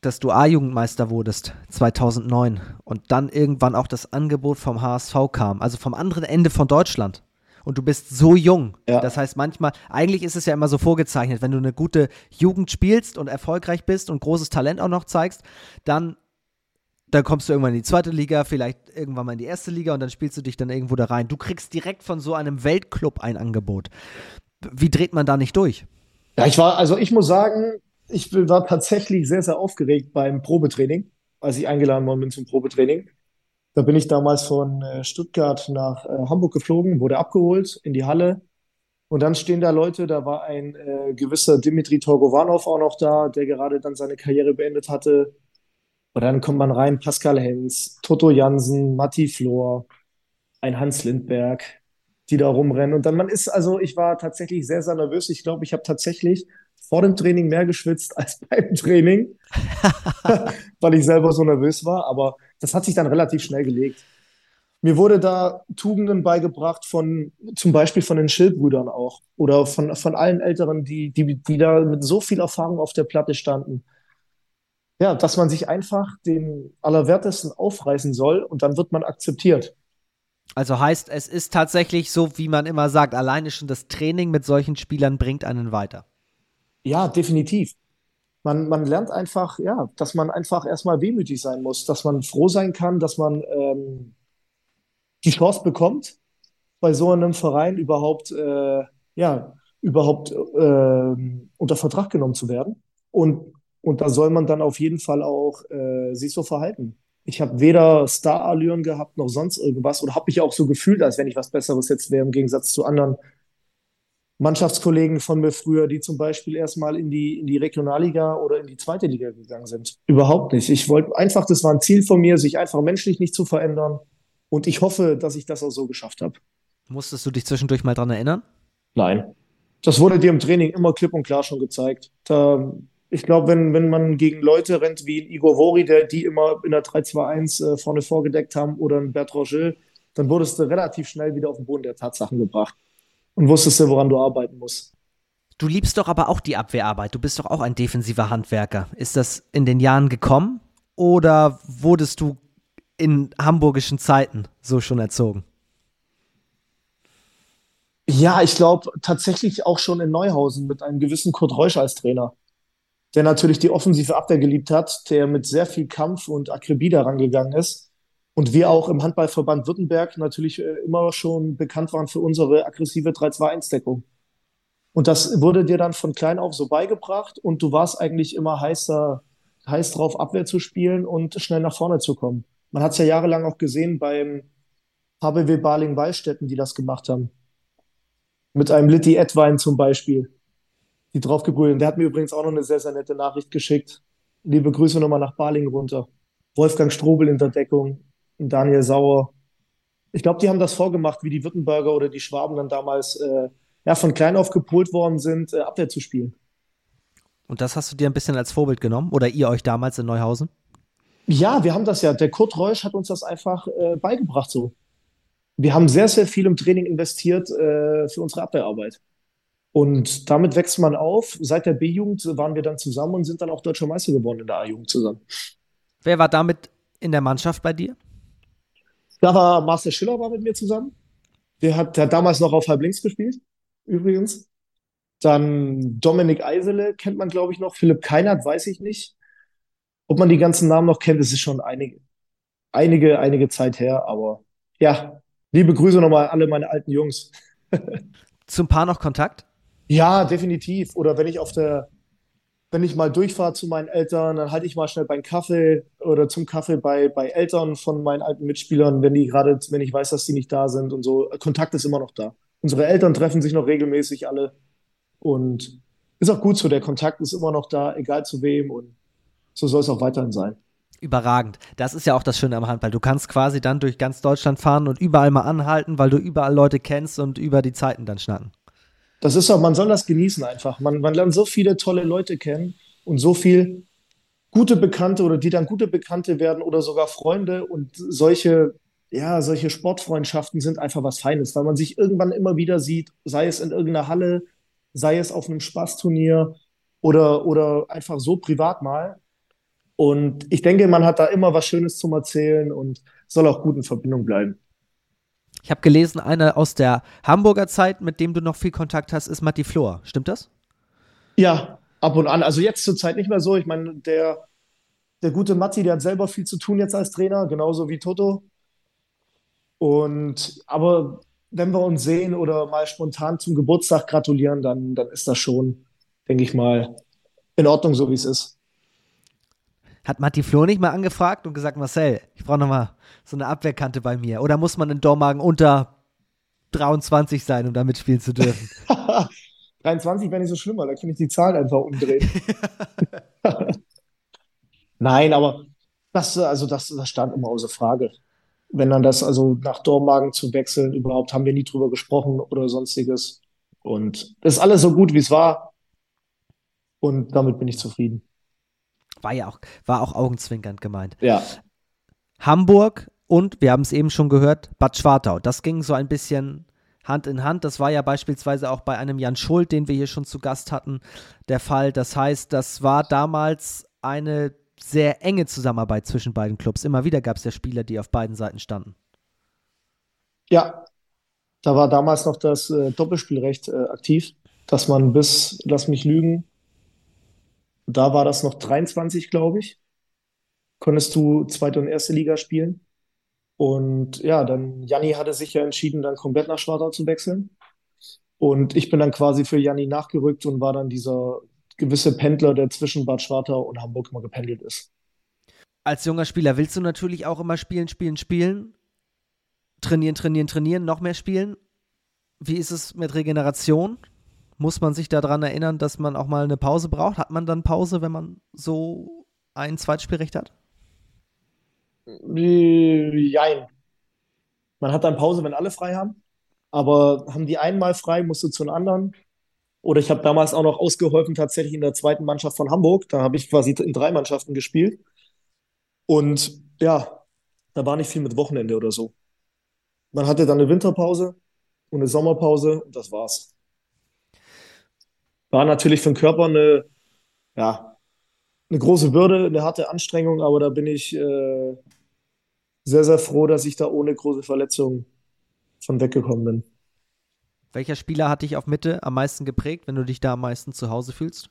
dass du A-Jugendmeister wurdest 2009 und dann irgendwann auch das Angebot vom HSV kam, also vom anderen Ende von Deutschland und du bist so jung. Ja. Das heißt, manchmal, eigentlich ist es ja immer so vorgezeichnet, wenn du eine gute Jugend spielst und erfolgreich bist und großes Talent auch noch zeigst, dann, dann kommst du irgendwann in die zweite Liga, vielleicht irgendwann mal in die erste Liga und dann spielst du dich dann irgendwo da rein. Du kriegst direkt von so einem Weltclub ein Angebot. Wie dreht man da nicht durch? Ja, ich war, also ich muss sagen, ich war tatsächlich sehr, sehr aufgeregt beim Probetraining, als ich eingeladen worden bin zum Probetraining. Da bin ich damals von äh, Stuttgart nach äh, Hamburg geflogen, wurde abgeholt in die Halle. Und dann stehen da Leute, da war ein äh, gewisser Dimitri Torgovanov auch noch da, der gerade dann seine Karriere beendet hatte. Und dann kommt man rein, Pascal Hens, Toto Jansen, Matti Flor, ein Hans Lindberg. die da rumrennen. Und dann man ist, also ich war tatsächlich sehr, sehr nervös. Ich glaube, ich habe tatsächlich vor dem Training mehr geschwitzt als beim Training, weil ich selber so nervös war. Aber das hat sich dann relativ schnell gelegt. Mir wurde da Tugenden beigebracht von, zum Beispiel von den Schildbrüdern auch oder von, von allen Älteren, die, die, die da mit so viel Erfahrung auf der Platte standen. Ja, dass man sich einfach den Allerwertesten aufreißen soll und dann wird man akzeptiert. Also heißt, es ist tatsächlich so, wie man immer sagt, alleine schon das Training mit solchen Spielern bringt einen weiter. Ja, definitiv. Man, man lernt einfach, ja, dass man einfach erstmal wehmütig sein muss, dass man froh sein kann, dass man ähm, die Chance bekommt, bei so einem Verein überhaupt, äh, ja, überhaupt äh, unter Vertrag genommen zu werden. Und, und da soll man dann auf jeden Fall auch äh, sich so verhalten. Ich habe weder Star-Allüren gehabt noch sonst irgendwas oder habe mich auch so gefühlt, als wenn ich was Besseres jetzt wäre im Gegensatz zu anderen Mannschaftskollegen von mir früher, die zum Beispiel erstmal in die, in die Regionalliga oder in die zweite Liga gegangen sind. Überhaupt nicht. Ich wollte einfach, das war ein Ziel von mir, sich einfach menschlich nicht zu verändern und ich hoffe, dass ich das auch so geschafft habe. Musstest du dich zwischendurch mal dran erinnern? Nein. Das wurde dir im Training immer klipp und klar schon gezeigt. Da, ich glaube, wenn, wenn man gegen Leute rennt wie Igor Vori, der die immer in der 3-2-1 äh, vorne vorgedeckt haben, oder ein Bertrand Gilles, dann wurdest du relativ schnell wieder auf den Boden der Tatsachen gebracht und wusstest du, woran du arbeiten musst. Du liebst doch aber auch die Abwehrarbeit. Du bist doch auch ein defensiver Handwerker. Ist das in den Jahren gekommen oder wurdest du in hamburgischen Zeiten so schon erzogen? Ja, ich glaube tatsächlich auch schon in Neuhausen mit einem gewissen Kurt Reusch als Trainer, der natürlich die offensive Abwehr geliebt hat, der mit sehr viel Kampf und Akribie daran gegangen ist. Und wir auch im Handballverband Württemberg natürlich äh, immer schon bekannt waren für unsere aggressive 3-2-1-Deckung. Und das wurde dir dann von klein auf so beigebracht und du warst eigentlich immer heißer, heiß drauf, Abwehr zu spielen und schnell nach vorne zu kommen. Man hat es ja jahrelang auch gesehen beim HBW Baling-Wallstätten, die das gemacht haben. Mit einem Litti Edwein zum Beispiel, die draufgebrüllt. Der hat mir übrigens auch noch eine sehr, sehr nette Nachricht geschickt. Liebe Grüße nochmal nach Baling runter. Wolfgang Strobel in der Deckung, Daniel Sauer. Ich glaube, die haben das vorgemacht, wie die Württemberger oder die Schwaben dann damals äh, ja, von klein auf gepolt worden sind, äh, Abwehr zu spielen. Und das hast du dir ein bisschen als Vorbild genommen? Oder ihr euch damals in Neuhausen? Ja, wir haben das ja. Der Kurt Reusch hat uns das einfach äh, beigebracht so. Wir haben sehr, sehr viel im Training investiert äh, für unsere Abwehrarbeit. Und damit wächst man auf. Seit der B-Jugend waren wir dann zusammen und sind dann auch deutscher Meister geworden in der A-Jugend zusammen. Wer war damit in der Mannschaft bei dir? Da war Marcel Schiller war mit mir zusammen. Der hat, der hat damals noch auf halb links gespielt, übrigens. Dann Dominik Eisele kennt man, glaube ich, noch. Philipp Keinert weiß ich nicht. Ob man die ganzen Namen noch kennt, das ist schon einige, einige, einige Zeit her. Aber ja, liebe Grüße nochmal alle meine alten Jungs. Zum Paar noch Kontakt? Ja, definitiv. Oder wenn ich auf der, wenn ich mal durchfahre zu meinen Eltern, dann halte ich mal schnell beim Kaffee oder zum Kaffee bei, bei Eltern von meinen alten Mitspielern, wenn die gerade, wenn ich weiß, dass die nicht da sind und so. Kontakt ist immer noch da. Unsere Eltern treffen sich noch regelmäßig alle. Und ist auch gut so, der Kontakt ist immer noch da, egal zu wem. Und so soll es auch weiterhin sein. Überragend. Das ist ja auch das Schöne am Handball. Du kannst quasi dann durch ganz Deutschland fahren und überall mal anhalten, weil du überall Leute kennst und über die Zeiten dann schnacken. Das ist auch, man soll das genießen einfach. Man, man lernt so viele tolle Leute kennen und so viel gute Bekannte oder die dann gute Bekannte werden oder sogar Freunde und solche, ja, solche Sportfreundschaften sind einfach was Feines, weil man sich irgendwann immer wieder sieht, sei es in irgendeiner Halle, sei es auf einem Spaßturnier oder, oder einfach so privat mal. Und ich denke, man hat da immer was Schönes zum Erzählen und soll auch gut in Verbindung bleiben. Ich habe gelesen, einer aus der Hamburger Zeit, mit dem du noch viel Kontakt hast, ist Matti Flor. Stimmt das? Ja, ab und an. Also jetzt zur Zeit nicht mehr so. Ich meine, der, der gute Matti, der hat selber viel zu tun jetzt als Trainer, genauso wie Toto. Und aber wenn wir uns sehen oder mal spontan zum Geburtstag gratulieren, dann, dann ist das schon, denke ich mal, in Ordnung, so wie es ist. Hat Matti Floh nicht mal angefragt und gesagt, Marcel, ich brauche nochmal so eine Abwehrkante bei mir? Oder muss man in Dormagen unter 23 sein, um da mitspielen zu dürfen? 23 wäre nicht so schlimm, weil da kann ich die Zahlen einfach umdrehen. Nein, aber das, also das, das stand immer außer Frage. wenn dann das, also nach Dormagen zu wechseln, überhaupt haben wir nie drüber gesprochen oder sonstiges. Und das ist alles so gut, wie es war. Und damit bin ich zufrieden. War ja auch, war auch augenzwinkernd gemeint. Ja. Hamburg und, wir haben es eben schon gehört, Bad Schwartau. Das ging so ein bisschen Hand in Hand. Das war ja beispielsweise auch bei einem Jan Schuld, den wir hier schon zu Gast hatten, der Fall. Das heißt, das war damals eine sehr enge Zusammenarbeit zwischen beiden Clubs. Immer wieder gab es ja Spieler, die auf beiden Seiten standen. Ja, da war damals noch das äh, Doppelspielrecht äh, aktiv, dass man bis, lass mich lügen, da war das noch 23, glaube ich, konntest du zweite und erste Liga spielen. Und ja, dann Janni hatte sich ja entschieden, dann komplett nach Schwartau zu wechseln. Und ich bin dann quasi für Janni nachgerückt und war dann dieser gewisse Pendler, der zwischen Bad Schwartau und Hamburg immer gependelt ist. Als junger Spieler willst du natürlich auch immer spielen, spielen, spielen. Trainieren, trainieren, trainieren, noch mehr spielen. Wie ist es mit Regeneration? Muss man sich daran erinnern, dass man auch mal eine Pause braucht? Hat man dann Pause, wenn man so ein Zweitspielrecht hat? Jein. Man hat dann Pause, wenn alle frei haben. Aber haben die einmal frei, musst du zu den anderen. Oder ich habe damals auch noch ausgeholfen, tatsächlich in der zweiten Mannschaft von Hamburg. Da habe ich quasi in drei Mannschaften gespielt. Und ja, da war nicht viel mit Wochenende oder so. Man hatte dann eine Winterpause und eine Sommerpause und das war's. War natürlich für den Körper eine, ja, eine große Bürde, eine harte Anstrengung, aber da bin ich äh, sehr, sehr froh, dass ich da ohne große Verletzungen von weggekommen bin. Welcher Spieler hat dich auf Mitte am meisten geprägt, wenn du dich da am meisten zu Hause fühlst?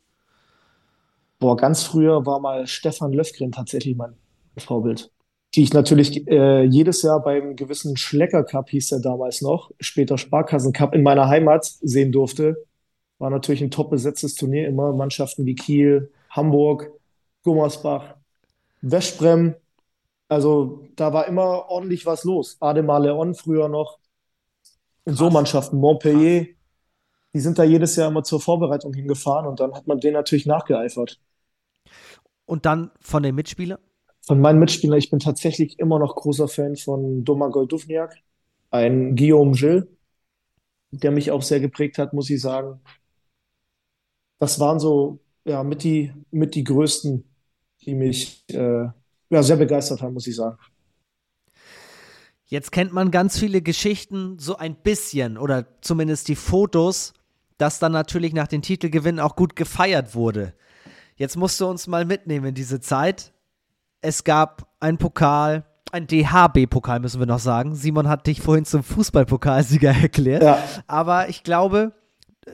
Boah, ganz früher war mal Stefan Löfgren tatsächlich mein Vorbild. Die ich natürlich äh, jedes Jahr beim gewissen Schlecker Cup, hieß er damals noch, später Sparkassen Cup in meiner Heimat sehen durfte. War natürlich ein top besetztes Turnier immer. Mannschaften wie Kiel, Hamburg, Gummersbach, Westbrem. Also da war immer ordentlich was los. Ademar Leon früher noch. In so Mannschaften, Montpellier, die sind da jedes Jahr immer zur Vorbereitung hingefahren und dann hat man denen natürlich nachgeeifert. Und dann von den Mitspielern? Von meinen Mitspielern, ich bin tatsächlich immer noch großer Fan von Domagoj Duvniak, ein Guillaume Gilles, der mich auch sehr geprägt hat, muss ich sagen. Das waren so ja, mit die, mit die größten, die mich äh, ja, sehr begeistert haben, muss ich sagen. Jetzt kennt man ganz viele Geschichten so ein bisschen oder zumindest die Fotos, dass dann natürlich nach den Titelgewinnen auch gut gefeiert wurde. Jetzt musst du uns mal mitnehmen in diese Zeit. Es gab einen Pokal, ein DHB-Pokal müssen wir noch sagen. Simon hat dich vorhin zum Fußballpokalsieger erklärt. Ja. Aber ich glaube,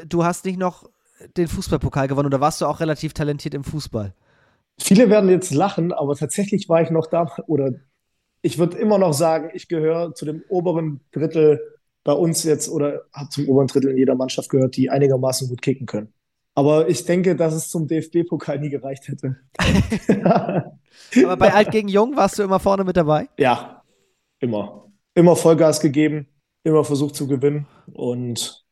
du hast nicht noch den Fußballpokal gewonnen oder warst du auch relativ talentiert im Fußball? Viele werden jetzt lachen, aber tatsächlich war ich noch da oder ich würde immer noch sagen, ich gehöre zu dem oberen Drittel bei uns jetzt oder habe zum oberen Drittel in jeder Mannschaft gehört, die einigermaßen gut kicken können. Aber ich denke, dass es zum DFB-Pokal nie gereicht hätte. Aber bei Alt gegen Jung warst du immer vorne mit dabei? Ja, immer. Immer Vollgas gegeben, immer versucht zu gewinnen. Und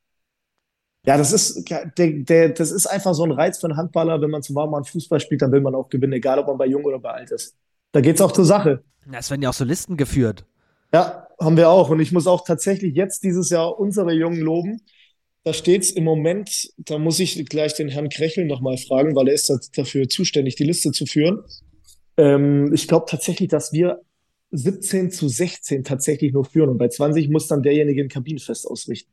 ja, das ist, der, der, das ist einfach so ein Reiz für einen Handballer. Wenn man zum Warmen Fußball spielt, dann will man auch gewinnen, egal ob man bei Jung oder bei Alt ist. Da geht es auch zur Sache. Es werden ja auch so Listen geführt. Ja, haben wir auch. Und ich muss auch tatsächlich jetzt dieses Jahr unsere Jungen loben. Da steht es im Moment, da muss ich gleich den Herrn Krechel nochmal fragen, weil er ist dafür zuständig, die Liste zu führen. Ähm, ich glaube tatsächlich, dass wir 17 zu 16 tatsächlich nur führen und bei 20 muss dann derjenige ein Kabinenfest ausrichten.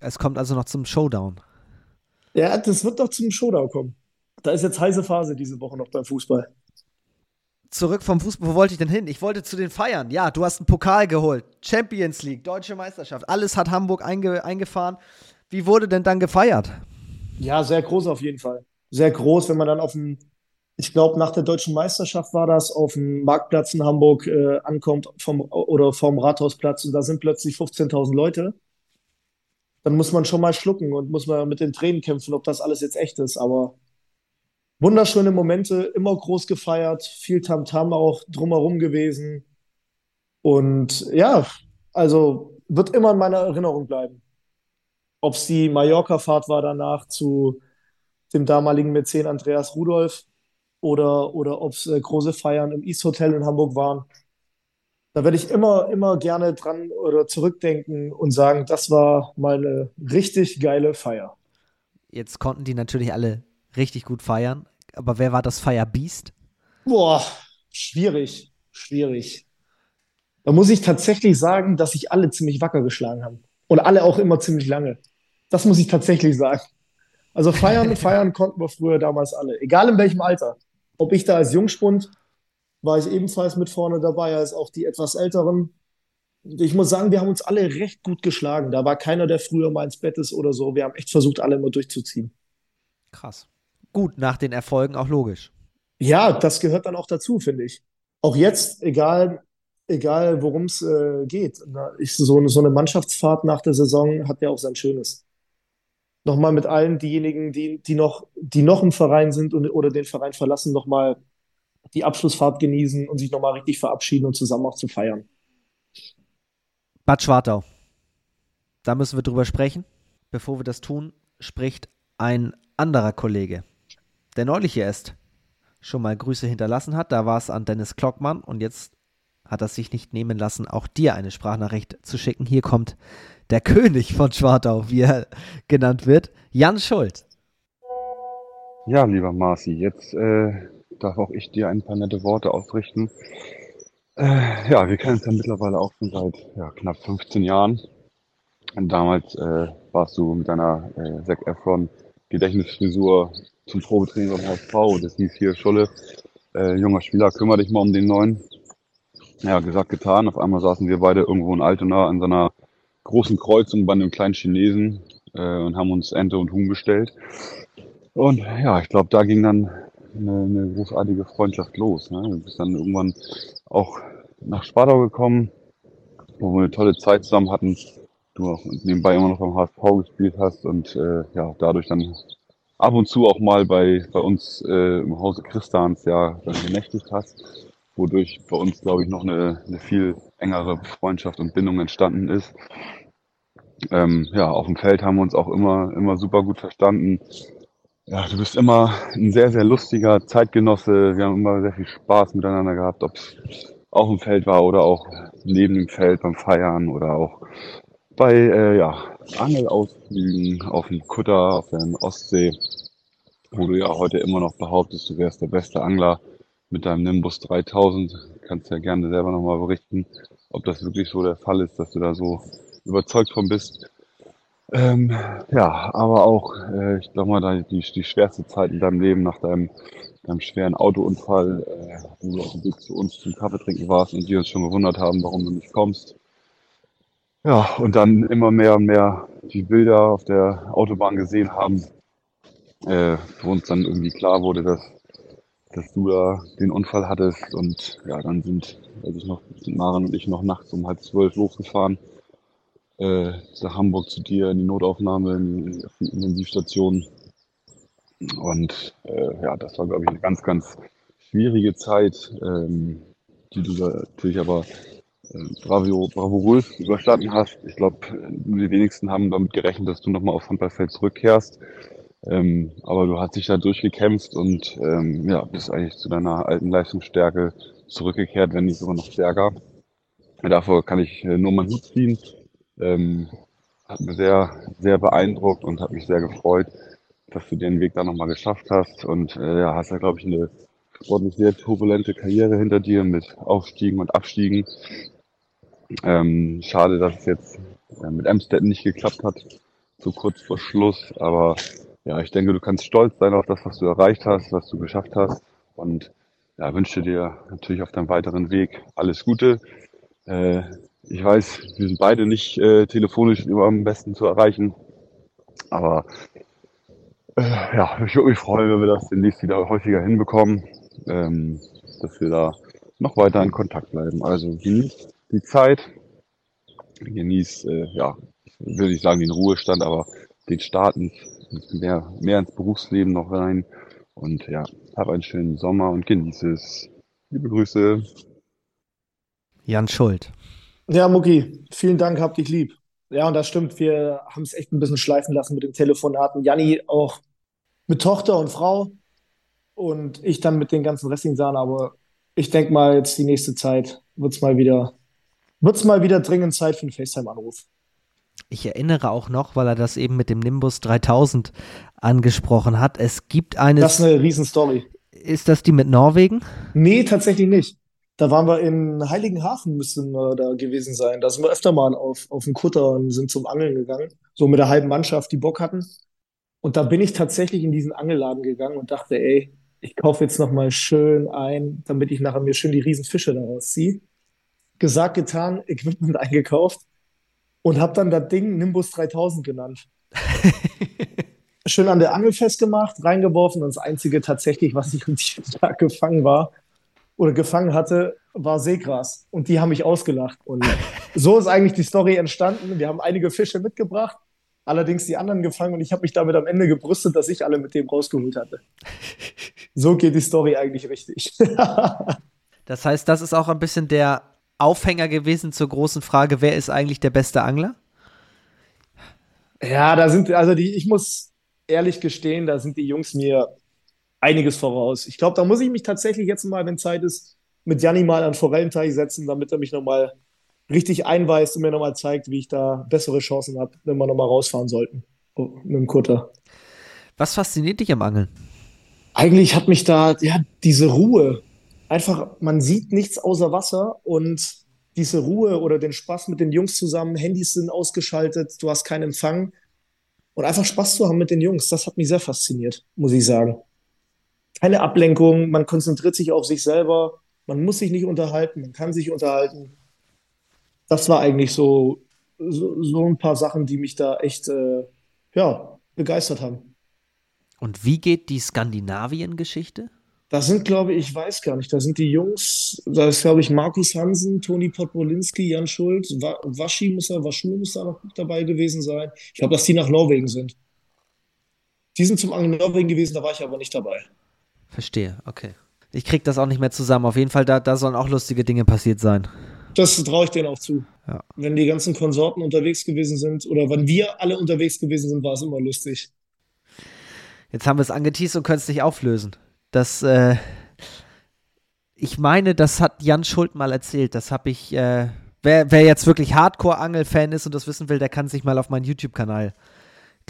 Es kommt also noch zum Showdown. Ja, das wird doch zum Showdown kommen. Da ist jetzt heiße Phase diese Woche noch beim Fußball zurück vom Fußball, wo wollte ich denn hin? Ich wollte zu den Feiern. Ja, du hast einen Pokal geholt, Champions League, Deutsche Meisterschaft, alles hat Hamburg einge eingefahren. Wie wurde denn dann gefeiert? Ja, sehr groß auf jeden Fall. Sehr groß, wenn man dann auf dem, ich glaube, nach der Deutschen Meisterschaft war das, auf dem Marktplatz in Hamburg äh, ankommt vom, oder vom Rathausplatz und da sind plötzlich 15.000 Leute. Dann muss man schon mal schlucken und muss man mit den Tränen kämpfen, ob das alles jetzt echt ist. Aber wunderschöne Momente, immer groß gefeiert, viel Tamtam -Tam auch drumherum gewesen. Und ja, also wird immer in meiner Erinnerung bleiben. Ob es die Mallorca-Fahrt war danach zu dem damaligen Mäzen Andreas Rudolf oder, oder ob es äh, große Feiern im East Hotel in Hamburg waren. Da werde ich immer, immer gerne dran oder zurückdenken und sagen, das war mal eine richtig geile Feier. Jetzt konnten die natürlich alle richtig gut feiern, aber wer war das Feierbiest? Boah, schwierig, schwierig. Da muss ich tatsächlich sagen, dass sich alle ziemlich wacker geschlagen haben. Und alle auch immer ziemlich lange. Das muss ich tatsächlich sagen. Also feiern, feiern konnten wir früher damals alle. Egal in welchem Alter. Ob ich da als Jungspund war ich ebenfalls mit vorne dabei, als auch die etwas Älteren. Ich muss sagen, wir haben uns alle recht gut geschlagen. Da war keiner, der früher mal ins Bett ist oder so. Wir haben echt versucht, alle immer durchzuziehen. Krass. Gut, nach den Erfolgen auch logisch. Ja, das gehört dann auch dazu, finde ich. Auch jetzt, egal, egal worum es äh, geht. Ich, so, so eine Mannschaftsfahrt nach der Saison hat ja auch sein Schönes. Nochmal mit allen diejenigen, die, die, noch, die noch im Verein sind und, oder den Verein verlassen, nochmal die Abschlussfahrt genießen und sich nochmal richtig verabschieden und zusammen auch zu feiern. Bad Schwartau. Da müssen wir drüber sprechen. Bevor wir das tun, spricht ein anderer Kollege, der neulich hier ist, schon mal Grüße hinterlassen hat. Da war es an Dennis Klockmann und jetzt hat er sich nicht nehmen lassen, auch dir eine Sprachnachricht zu schicken. Hier kommt der König von Schwartau, wie er genannt wird, Jan Schuld. Ja, lieber Marci, jetzt äh, darf auch ich dir ein paar nette Worte ausrichten. Äh, ja, wir kennen uns ja mittlerweile auch schon seit ja, knapp 15 Jahren. Und damals äh, warst du mit deiner äh, Zac Efron Gedächtnisfrisur zum Probetraining beim HSV. Das hieß hier, Scholle, äh, junger Spieler, kümmere dich mal um den neuen. Ja, gesagt, getan. Auf einmal saßen wir beide irgendwo in Altona an so einer großen Kreuzung bei einem kleinen Chinesen äh, und haben uns Ente und Huhn bestellt. Und ja, ich glaube, da ging dann eine, eine großartige Freundschaft los. Ne? Du bist dann irgendwann auch nach Spadau gekommen, wo wir eine tolle Zeit zusammen hatten. Du auch nebenbei immer noch beim HSV gespielt hast und äh, ja, dadurch dann ab und zu auch mal bei, bei uns äh, im Hause Christans ja dann genächtigt hast, wodurch bei uns, glaube ich, noch eine, eine viel engere Freundschaft und Bindung entstanden ist. Ähm, ja, auf dem Feld haben wir uns auch immer, immer super gut verstanden. Ja, du bist immer ein sehr, sehr lustiger Zeitgenosse. Wir haben immer sehr viel Spaß miteinander gehabt, ob es auf dem Feld war oder auch neben dem Feld beim Feiern oder auch bei äh, ja, Angelausflügen auf dem Kutter auf der Ostsee, wo du ja heute immer noch behauptest, du wärst der beste Angler mit deinem Nimbus 3000. Kannst ja gerne selber nochmal berichten, ob das wirklich so der Fall ist, dass du da so überzeugt von bist. Ähm, ja, aber auch, äh, ich glaube mal, die, die schwerste Zeit in deinem Leben nach deinem, deinem schweren Autounfall, äh, wo du auf dem Weg zu uns zum Kaffee trinken warst und die uns schon gewundert haben, warum du nicht kommst. Ja, und dann immer mehr und mehr die Bilder auf der Autobahn gesehen haben, äh, wo uns dann irgendwie klar wurde, dass, dass du da den Unfall hattest. Und ja, dann sind, weiß ich noch, sind Maren und ich noch nachts um halb zwölf losgefahren äh, nach Hamburg zu dir in die Notaufnahme, in die Intensivstation. Und äh, ja, das war, glaube ich, eine ganz, ganz schwierige Zeit, ähm, die du natürlich aber äh, bravo, bravourös überstanden hast. Ich glaube, die wenigsten haben damit gerechnet, dass du nochmal aufs Handballfeld zurückkehrst. Ähm, aber du hast dich da durchgekämpft und ähm, ja, bist eigentlich zu deiner alten Leistungsstärke zurückgekehrt, wenn nicht sogar noch stärker. Davor kann ich äh, nur meinen Hut ziehen. Ähm, hat mich sehr, sehr beeindruckt und hat mich sehr gefreut, dass du den Weg da nochmal geschafft hast. Und äh, ja, hast ja, glaube ich, eine sportlich sehr turbulente Karriere hinter dir mit Aufstiegen und Abstiegen. Ähm, schade, dass es jetzt äh, mit Amstetten nicht geklappt hat, so kurz vor Schluss. Aber ja, ich denke, du kannst stolz sein auf das, was du erreicht hast, was du geschafft hast. Und ja, wünsche dir natürlich auf deinem weiteren Weg alles Gute. Äh, ich weiß, wir sind beide nicht äh, telefonisch immer am besten zu erreichen. Aber äh, ja, ich würde mich freuen, wenn wir das demnächst wieder häufiger hinbekommen, ähm, dass wir da noch weiter in Kontakt bleiben. Also genießt die Zeit, genießt, äh, ja, ich will nicht sagen den Ruhestand, aber den Start mehr, mehr ins Berufsleben noch rein. Und ja, hab einen schönen Sommer und genieße es. Liebe Grüße. Jan Schuld. Ja, Mucki, vielen Dank, hab dich lieb. Ja, und das stimmt, wir haben es echt ein bisschen schleifen lassen mit den Telefonaten. Janni auch mit Tochter und Frau und ich dann mit den ganzen Wrestling-Sachen, aber ich denke mal, jetzt die nächste Zeit wird es mal wieder wird es mal wieder dringend Zeit für einen FaceTime-Anruf. Ich erinnere auch noch, weil er das eben mit dem Nimbus 3000 angesprochen hat. Es gibt eine. Das ist eine Riesenstory. Ist das die mit Norwegen? Nee, tatsächlich nicht. Da waren wir in Heiligenhafen, müssen wir da gewesen sein. Da sind wir öfter mal auf, auf den Kutter und sind zum Angeln gegangen. So mit der halben Mannschaft, die Bock hatten. Und da bin ich tatsächlich in diesen Angelladen gegangen und dachte, ey, ich kaufe jetzt noch mal schön ein, damit ich nachher mir schön die Riesenfische daraus ziehe. Gesagt, getan, Equipment eingekauft und habe dann das Ding Nimbus 3000 genannt. schön an der Angel festgemacht, reingeworfen und das Einzige tatsächlich, was ich diesem Tag gefangen war oder gefangen hatte, war Seegras. Und die haben mich ausgelacht. Und so ist eigentlich die Story entstanden. Wir haben einige Fische mitgebracht, allerdings die anderen gefangen und ich habe mich damit am Ende gebrüstet, dass ich alle mit dem rausgeholt hatte. So geht die Story eigentlich richtig. das heißt, das ist auch ein bisschen der Aufhänger gewesen zur großen Frage, wer ist eigentlich der beste Angler? Ja, da sind, also die, ich muss ehrlich gestehen, da sind die Jungs mir einiges voraus. Ich glaube, da muss ich mich tatsächlich jetzt mal, wenn Zeit ist, mit Janni mal an Forellenteich setzen, damit er mich nochmal richtig einweist und mir nochmal zeigt, wie ich da bessere Chancen habe, wenn wir nochmal rausfahren sollten oh, mit dem Kutter. Was fasziniert dich am Angeln? Eigentlich hat mich da, ja, diese Ruhe. Einfach, man sieht nichts außer Wasser und diese Ruhe oder den Spaß mit den Jungs zusammen, Handys sind ausgeschaltet, du hast keinen Empfang. Und einfach Spaß zu haben mit den Jungs, das hat mich sehr fasziniert, muss ich sagen. Keine Ablenkung, man konzentriert sich auf sich selber, man muss sich nicht unterhalten, man kann sich unterhalten das war eigentlich so, so, so, ein paar Sachen, die mich da echt äh, ja, begeistert haben. Und wie geht die Skandinavien-Geschichte? Da sind, glaube ich, ich weiß gar nicht, da sind die Jungs, da ist, glaube ich, Markus Hansen, Toni Podbolinski, Jan Schulz, Waschi muss er, Waschul muss da noch dabei gewesen sein. Ich glaube, dass die nach Norwegen sind. Die sind zum Angeln in Norwegen gewesen, da war ich aber nicht dabei. Verstehe, okay. Ich krieg das auch nicht mehr zusammen. Auf jeden Fall, da, da sollen auch lustige Dinge passiert sein. Das traue ich denen auch zu. Ja. Wenn die ganzen Konsorten unterwegs gewesen sind oder wenn wir alle unterwegs gewesen sind, war es immer lustig. Jetzt haben wir es angeteased und können es nicht auflösen. Das, äh, ich meine, das hat Jan Schuld mal erzählt. Das habe ich, äh, wer, wer jetzt wirklich Hardcore-Angel-Fan ist und das wissen will, der kann sich mal auf meinen YouTube-Kanal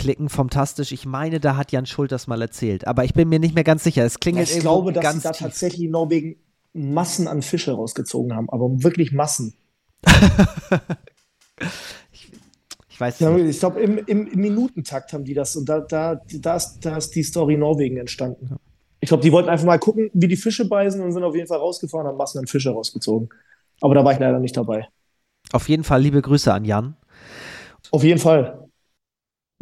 klicken, fantastisch. Ich meine, da hat Jan Schuld das mal erzählt. Aber ich bin mir nicht mehr ganz sicher. Es klingt Ich glaube, dass sie da tatsächlich in Norwegen Massen an Fische rausgezogen haben, aber wirklich Massen. ich, ich, weiß nicht. Ich glaube, im, im, im, Minutentakt haben die das und da, da, da, ist, da ist die Story Norwegen entstanden. Ich glaube, die wollten einfach mal gucken, wie die Fische beißen und sind auf jeden Fall rausgefahren und haben Massen an Fische rausgezogen. Aber da war ich leider nicht dabei. Auf jeden Fall liebe Grüße an Jan. Auf jeden Fall.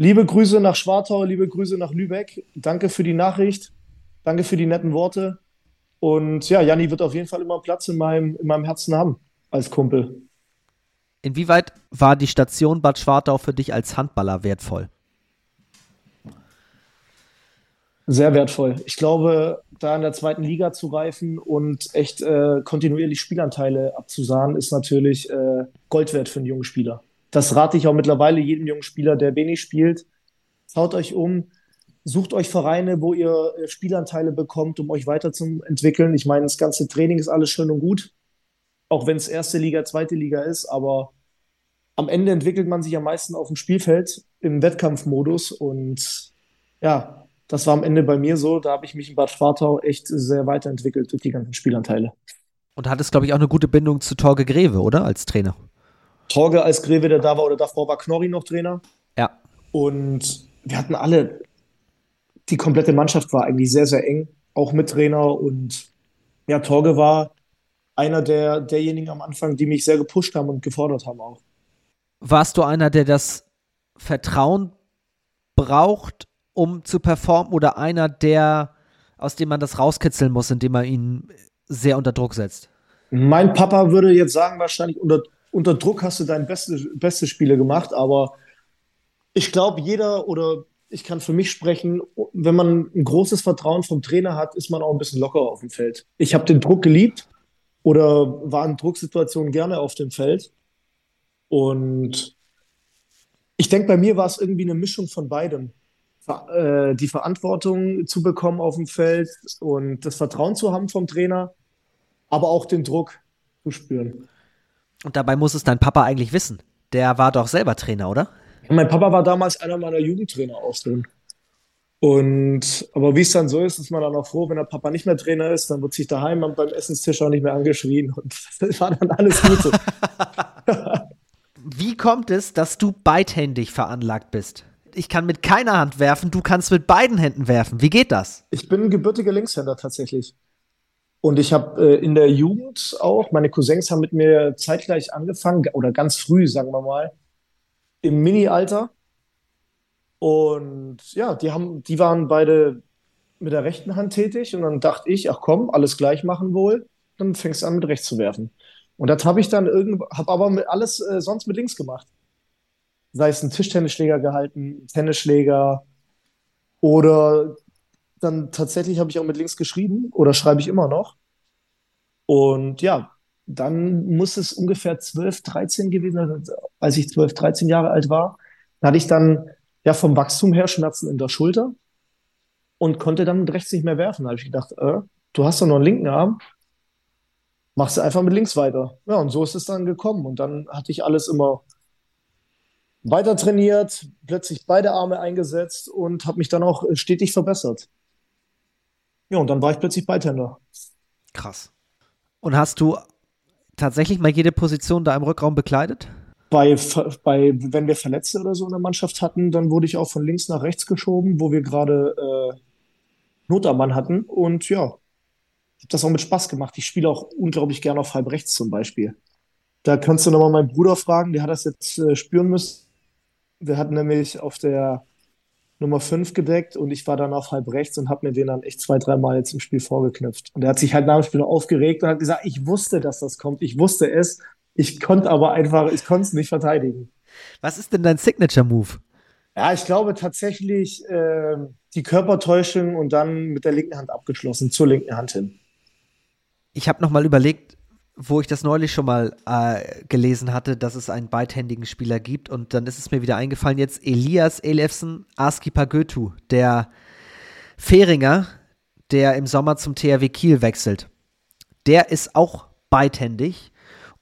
Liebe Grüße nach Schwartau, liebe Grüße nach Lübeck. Danke für die Nachricht. Danke für die netten Worte. Und ja, Janni wird auf jeden Fall immer Platz in meinem, in meinem Herzen haben als Kumpel. Inwieweit war die Station Bad Schwartau für dich als Handballer wertvoll? Sehr wertvoll. Ich glaube, da in der zweiten Liga zu reifen und echt äh, kontinuierlich Spielanteile abzusahnen, ist natürlich äh, Gold wert für einen jungen Spieler. Das rate ich auch mittlerweile jedem jungen Spieler, der wenig spielt. Schaut euch um, Sucht euch Vereine, wo ihr äh, Spielanteile bekommt, um euch weiterzuentwickeln. Ich meine, das ganze Training ist alles schön und gut, auch wenn es erste Liga, zweite Liga ist, aber am Ende entwickelt man sich am meisten auf dem Spielfeld im Wettkampfmodus und ja, das war am Ende bei mir so. Da habe ich mich in Bad Schwartau echt sehr weiterentwickelt durch die ganzen Spielanteile. Und hattest, glaube ich, auch eine gute Bindung zu Torge Greve, oder? Als Trainer. Torge als Greve, der da war, oder davor war Knorri noch Trainer. Ja. Und wir hatten alle die komplette Mannschaft war eigentlich sehr, sehr eng, auch mit Trainer. Und ja, Torge war einer der, derjenigen am Anfang, die mich sehr gepusht haben und gefordert haben auch. Warst du einer, der das Vertrauen braucht, um zu performen, oder einer, der, aus dem man das rauskitzeln muss, indem man ihn sehr unter Druck setzt? Mein Papa würde jetzt sagen, wahrscheinlich unter, unter Druck hast du dein beste, beste Spiele gemacht, aber ich glaube, jeder oder ich kann für mich sprechen, wenn man ein großes Vertrauen vom Trainer hat, ist man auch ein bisschen lockerer auf dem Feld. Ich habe den Druck geliebt oder war in Drucksituationen gerne auf dem Feld. Und ich denke, bei mir war es irgendwie eine Mischung von beidem. Äh, die Verantwortung zu bekommen auf dem Feld und das Vertrauen zu haben vom Trainer, aber auch den Druck zu spüren. Und dabei muss es dein Papa eigentlich wissen. Der war doch selber Trainer, oder? Mein Papa war damals einer meiner Jugendtrainer auch drin. Und aber wie es dann so ist, ist man dann auch froh, wenn der Papa nicht mehr Trainer ist, dann wird sich daheim beim Essenstisch auch nicht mehr angeschrien und das war dann alles gut so. wie kommt es, dass du beidhändig veranlagt bist? Ich kann mit keiner Hand werfen, du kannst mit beiden Händen werfen. Wie geht das? Ich bin gebürtiger Linkshänder tatsächlich. Und ich habe äh, in der Jugend auch, meine Cousins haben mit mir zeitgleich angefangen, oder ganz früh, sagen wir mal, im Mini-Alter. Und ja, die haben, die waren beide mit der rechten Hand tätig und dann dachte ich, ach komm, alles gleich machen wohl, dann fängst du an mit rechts zu werfen. Und das habe ich dann irgend, habe aber mit alles äh, sonst mit links gemacht. Sei es ein Tischtennisschläger gehalten, Tennisschläger oder dann tatsächlich habe ich auch mit links geschrieben oder schreibe ich immer noch. Und ja, dann muss es ungefähr 12, 13 gewesen sein, als ich 12, 13 Jahre alt war. Da hatte ich dann ja vom Wachstum her Schmerzen in der Schulter und konnte dann mit rechts nicht mehr werfen. Da habe ich gedacht, äh, du hast doch noch einen linken Arm, machst du einfach mit links weiter. Ja, und so ist es dann gekommen. Und dann hatte ich alles immer weiter trainiert, plötzlich beide Arme eingesetzt und habe mich dann auch stetig verbessert. Ja, und dann war ich plötzlich Beidhänder. Krass. Und hast du tatsächlich mal jede Position da im Rückraum bekleidet? Bei, bei, wenn wir Verletzte oder so in der Mannschaft hatten, dann wurde ich auch von links nach rechts geschoben, wo wir gerade äh, Not am Mann hatten. Und ja, ich habe das auch mit Spaß gemacht. Ich spiele auch unglaublich gerne auf halb rechts zum Beispiel. Da kannst du nochmal meinen Bruder fragen, der hat das jetzt äh, spüren müssen. Wir hatten nämlich auf der Nummer 5 gedeckt und ich war dann auf halb rechts und habe mir den dann echt zwei, dreimal jetzt im Spiel vorgeknüpft. Und er hat sich halt nach dem Spiel aufgeregt und hat gesagt, ich wusste, dass das kommt, ich wusste es, ich konnte aber einfach, ich konnte es nicht verteidigen. Was ist denn dein Signature-Move? Ja, ich glaube tatsächlich äh, die Körpertäuschung und dann mit der linken Hand abgeschlossen, zur linken Hand hin. Ich habe nochmal überlegt, wo ich das neulich schon mal äh, gelesen hatte, dass es einen beidhändigen Spieler gibt. Und dann ist es mir wieder eingefallen, jetzt Elias Elefsen Askipagötu, der Fähringer, der im Sommer zum THW Kiel wechselt. Der ist auch beidhändig.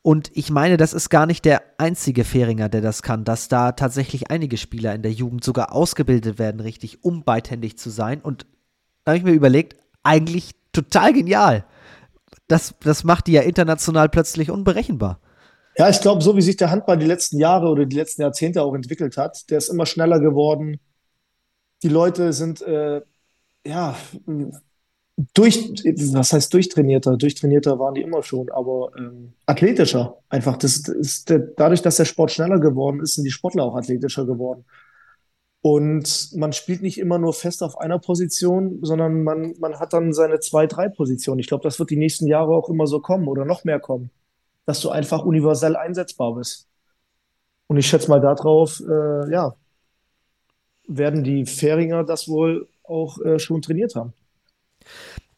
Und ich meine, das ist gar nicht der einzige Fähringer, der das kann, dass da tatsächlich einige Spieler in der Jugend sogar ausgebildet werden, richtig, um beidhändig zu sein. Und da habe ich mir überlegt, eigentlich total genial das, das macht die ja international plötzlich unberechenbar. Ja, ich glaube, so wie sich der Handball die letzten Jahre oder die letzten Jahrzehnte auch entwickelt hat, der ist immer schneller geworden. Die Leute sind, äh, ja, durch, was heißt durchtrainierter? Durchtrainierter waren die immer schon, aber ähm, athletischer. Einfach, das, das ist dadurch, dass der Sport schneller geworden ist, sind die Sportler auch athletischer geworden. Und man spielt nicht immer nur fest auf einer Position, sondern man, man hat dann seine zwei, drei Positionen. Ich glaube, das wird die nächsten Jahre auch immer so kommen oder noch mehr kommen, dass du einfach universell einsetzbar bist. Und ich schätze mal darauf, äh, ja, werden die Fähringer das wohl auch äh, schon trainiert haben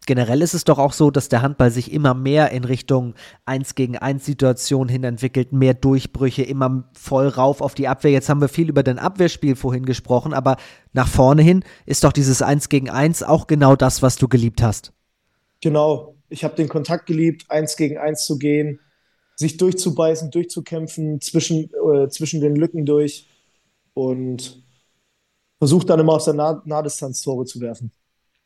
generell ist es doch auch so, dass der Handball sich immer mehr in Richtung 1 gegen 1 Situation hin entwickelt, mehr Durchbrüche, immer voll rauf auf die Abwehr. Jetzt haben wir viel über dein Abwehrspiel vorhin gesprochen, aber nach vorne hin ist doch dieses 1 gegen 1 auch genau das, was du geliebt hast. Genau, ich habe den Kontakt geliebt, 1 gegen 1 zu gehen, sich durchzubeißen, durchzukämpfen, zwischen, äh, zwischen den Lücken durch und versucht dann immer aus der nah Nahdistanz Tore zu werfen.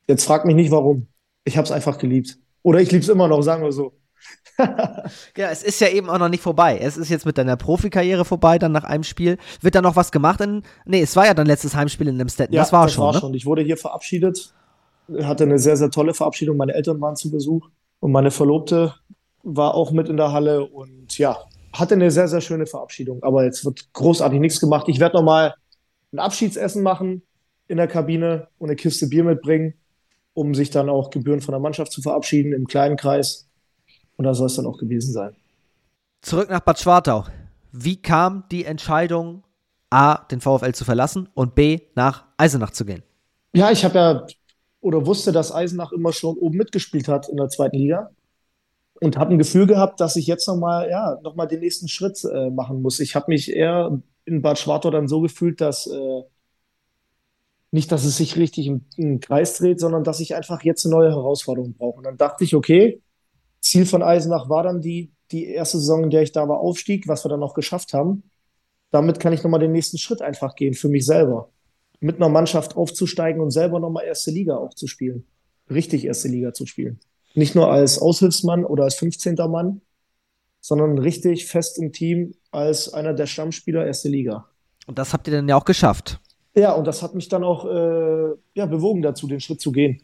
Jetzt frag mich nicht, warum ich habe es einfach geliebt. Oder ich liebe es immer noch, sagen wir so. ja, es ist ja eben auch noch nicht vorbei. Es ist jetzt mit deiner Profikarriere vorbei, dann nach einem Spiel. Wird da noch was gemacht? In, nee, es war ja dein letztes Heimspiel in Nemstetten. Ja, das war das schon. War ne? schon. Ich wurde hier verabschiedet. Hatte eine sehr, sehr tolle Verabschiedung. Meine Eltern waren zu Besuch und meine Verlobte war auch mit in der Halle und ja, hatte eine sehr, sehr schöne Verabschiedung. Aber jetzt wird großartig nichts gemacht. Ich werde nochmal ein Abschiedsessen machen in der Kabine und eine Kiste Bier mitbringen um sich dann auch Gebühren von der Mannschaft zu verabschieden im kleinen Kreis. Und da soll es dann auch gewesen sein. Zurück nach Bad Schwartau. Wie kam die Entscheidung, A, den VfL zu verlassen und B, nach Eisenach zu gehen? Ja, ich habe ja oder wusste, dass Eisenach immer schon oben mitgespielt hat in der zweiten Liga und habe ein Gefühl gehabt, dass ich jetzt nochmal ja, noch den nächsten Schritt äh, machen muss. Ich habe mich eher in Bad Schwartau dann so gefühlt, dass äh, nicht, dass es sich richtig im, im, Kreis dreht, sondern dass ich einfach jetzt eine neue Herausforderung brauche. Und dann dachte ich, okay, Ziel von Eisenach war dann die die erste Saison, in der ich da war, Aufstieg, was wir dann noch geschafft haben. Damit kann ich nochmal den nächsten Schritt einfach gehen für mich selber. Mit einer Mannschaft aufzusteigen und selber nochmal erste Liga auch zu spielen. Richtig erste Liga zu spielen. Nicht nur als Aushilfsmann oder als 15. Mann, sondern richtig fest im Team als einer der Stammspieler erste Liga. Und das habt ihr dann ja auch geschafft. Ja, und das hat mich dann auch äh, ja, bewogen dazu, den Schritt zu gehen.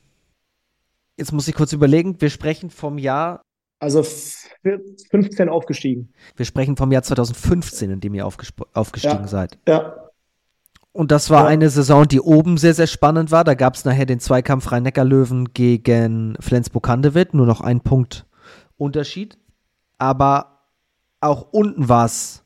Jetzt muss ich kurz überlegen, wir sprechen vom Jahr. Also 15 aufgestiegen. Wir sprechen vom Jahr 2015, in dem ihr aufgestiegen ja, seid. Ja. Und das war ja. eine Saison, die oben sehr, sehr spannend war. Da gab es nachher den Zweikampf Rhein-Neckar-Löwen gegen Flensburg-Handewitt. Nur noch ein Punkt Unterschied. Aber auch unten war es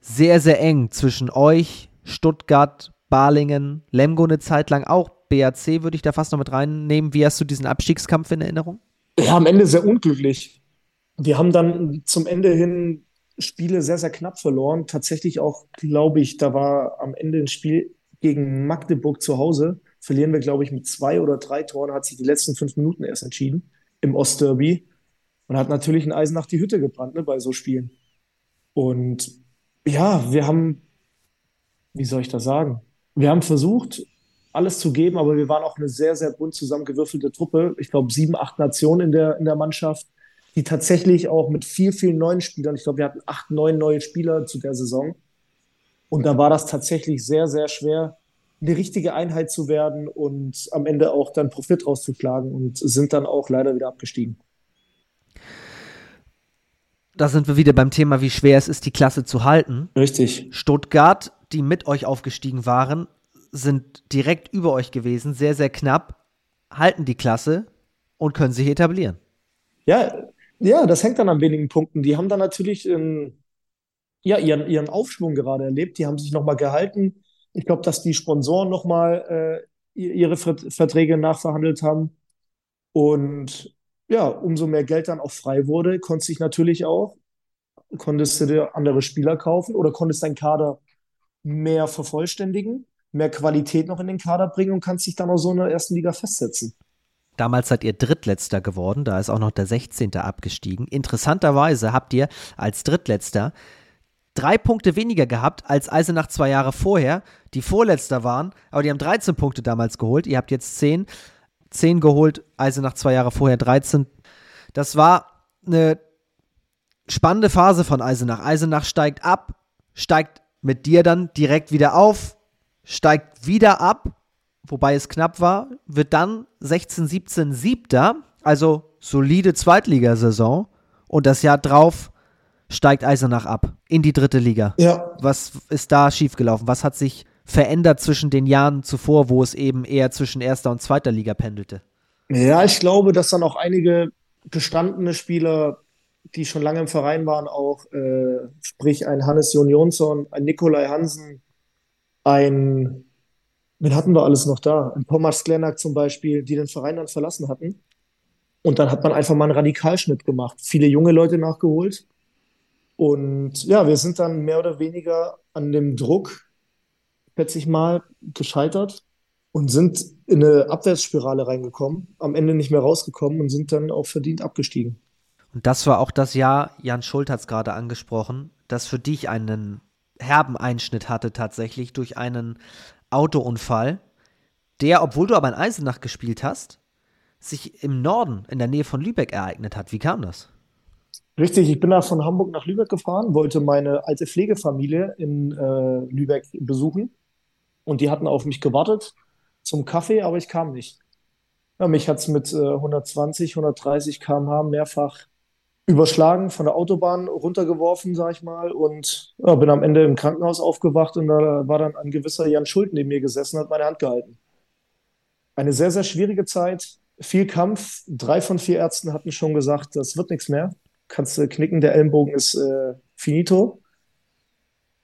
sehr, sehr eng zwischen euch, Stuttgart, Balingen, Lemgo eine Zeit lang auch. BAC würde ich da fast noch mit reinnehmen. Wie hast du diesen Abstiegskampf in Erinnerung? Ja, am Ende sehr unglücklich. Wir haben dann zum Ende hin Spiele sehr, sehr knapp verloren. Tatsächlich auch, glaube ich, da war am Ende ein Spiel gegen Magdeburg zu Hause. Verlieren wir, glaube ich, mit zwei oder drei Toren, hat sich die letzten fünf Minuten erst entschieden im Ostderby. Und hat natürlich ein Eisen nach die Hütte gebrannt ne, bei so Spielen. Und ja, wir haben, wie soll ich das sagen? Wir haben versucht, alles zu geben, aber wir waren auch eine sehr, sehr bunt zusammengewürfelte Truppe. Ich glaube, sieben, acht Nationen in der, in der Mannschaft, die tatsächlich auch mit viel, vielen neuen Spielern, ich glaube, wir hatten acht, neun neue Spieler zu der Saison. Und da war das tatsächlich sehr, sehr schwer, eine richtige Einheit zu werden und am Ende auch dann Profit rauszuschlagen und sind dann auch leider wieder abgestiegen. Da sind wir wieder beim Thema, wie schwer es ist, die Klasse zu halten. Richtig. Stuttgart die mit euch aufgestiegen waren, sind direkt über euch gewesen, sehr, sehr knapp, halten die Klasse und können sich etablieren. Ja, ja, das hängt dann an wenigen Punkten. Die haben dann natürlich ähm, ja, ihren, ihren Aufschwung gerade erlebt. Die haben sich nochmal gehalten. Ich glaube, dass die Sponsoren nochmal äh, ihre Verträge nachverhandelt haben. Und ja, umso mehr Geld dann auch frei wurde, konntest du natürlich auch, konntest du dir andere Spieler kaufen oder konntest deinen Kader mehr vervollständigen, mehr Qualität noch in den Kader bringen und kannst dich dann auch so in der ersten Liga festsetzen. Damals seid ihr Drittletzter geworden, da ist auch noch der 16. abgestiegen. Interessanterweise habt ihr als Drittletzter drei Punkte weniger gehabt als Eisenach zwei Jahre vorher, die Vorletzter waren, aber die haben 13 Punkte damals geholt. Ihr habt jetzt 10, 10 geholt, Eisenach zwei Jahre vorher 13. Das war eine spannende Phase von Eisenach. Eisenach steigt ab, steigt mit dir dann direkt wieder auf, steigt wieder ab, wobei es knapp war, wird dann 16, 17 Siebter, also solide Zweitligasaison und das Jahr drauf steigt Eisenach ab in die dritte Liga. Ja. Was ist da schiefgelaufen? Was hat sich verändert zwischen den Jahren zuvor, wo es eben eher zwischen erster und zweiter Liga pendelte? Ja, ich glaube, dass dann auch einige gestandene Spieler die schon lange im Verein waren, auch, äh, sprich ein Hannes Jon Jonsson, ein Nikolai Hansen, ein, wen hatten wir alles noch da? Ein Thomas Glennack zum Beispiel, die den Verein dann verlassen hatten. Und dann hat man einfach mal einen Radikalschnitt gemacht, viele junge Leute nachgeholt. Und ja, wir sind dann mehr oder weniger an dem Druck plötzlich mal gescheitert und sind in eine Abwärtsspirale reingekommen, am Ende nicht mehr rausgekommen und sind dann auch verdient abgestiegen. Und das war auch das Jahr, Jan Schult hat es gerade angesprochen, das für dich einen herben Einschnitt hatte tatsächlich durch einen Autounfall, der, obwohl du aber in Eisenach gespielt hast, sich im Norden, in der Nähe von Lübeck ereignet hat. Wie kam das? Richtig, ich bin da von Hamburg nach Lübeck gefahren, wollte meine alte Pflegefamilie in äh, Lübeck besuchen und die hatten auf mich gewartet zum Kaffee, aber ich kam nicht. Ja, mich hat es mit äh, 120, 130 km/h mehrfach überschlagen, von der Autobahn runtergeworfen, sag ich mal, und ja, bin am Ende im Krankenhaus aufgewacht und da war dann ein gewisser Jan Schuld neben mir gesessen und hat meine Hand gehalten. Eine sehr, sehr schwierige Zeit, viel Kampf. Drei von vier Ärzten hatten schon gesagt, das wird nichts mehr. Kannst du knicken, der Ellenbogen ist äh, finito.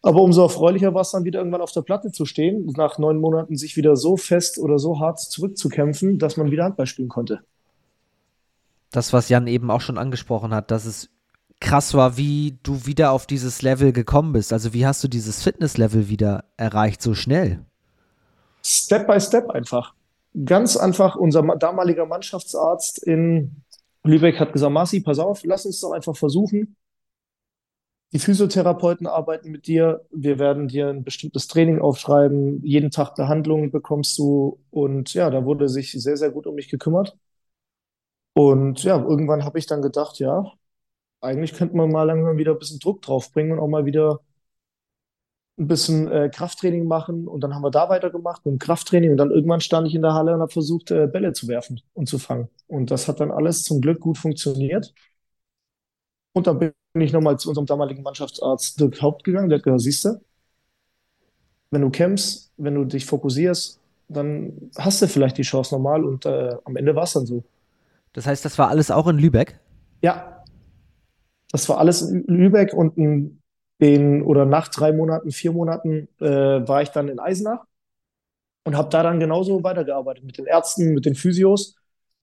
Aber umso erfreulicher war es dann wieder irgendwann auf der Platte zu stehen, nach neun Monaten sich wieder so fest oder so hart zurückzukämpfen, dass man wieder Handball spielen konnte das, was Jan eben auch schon angesprochen hat, dass es krass war, wie du wieder auf dieses Level gekommen bist. Also wie hast du dieses Fitnesslevel wieder erreicht so schnell? Step by Step einfach. Ganz einfach, unser damaliger Mannschaftsarzt in Lübeck hat gesagt, Marci, pass auf, lass uns doch einfach versuchen. Die Physiotherapeuten arbeiten mit dir. Wir werden dir ein bestimmtes Training aufschreiben. Jeden Tag Behandlung bekommst du. Und ja, da wurde sich sehr, sehr gut um mich gekümmert. Und ja, irgendwann habe ich dann gedacht, ja, eigentlich könnte man mal langsam wieder ein bisschen Druck draufbringen und auch mal wieder ein bisschen äh, Krafttraining machen. Und dann haben wir da weitergemacht mit dem Krafttraining. Und dann irgendwann stand ich in der Halle und habe versucht, äh, Bälle zu werfen und zu fangen. Und das hat dann alles zum Glück gut funktioniert. Und dann bin ich nochmal zu unserem damaligen Mannschaftsarzt Dirk Haupt gegangen. Der hat gesagt, siehst du, wenn du kämpfst, wenn du dich fokussierst, dann hast du vielleicht die Chance normal. Und äh, am Ende war es dann so. Das heißt, das war alles auch in Lübeck? Ja, das war alles in Lübeck und in den, oder nach drei Monaten, vier Monaten äh, war ich dann in Eisenach und habe da dann genauso weitergearbeitet mit den Ärzten, mit den Physios,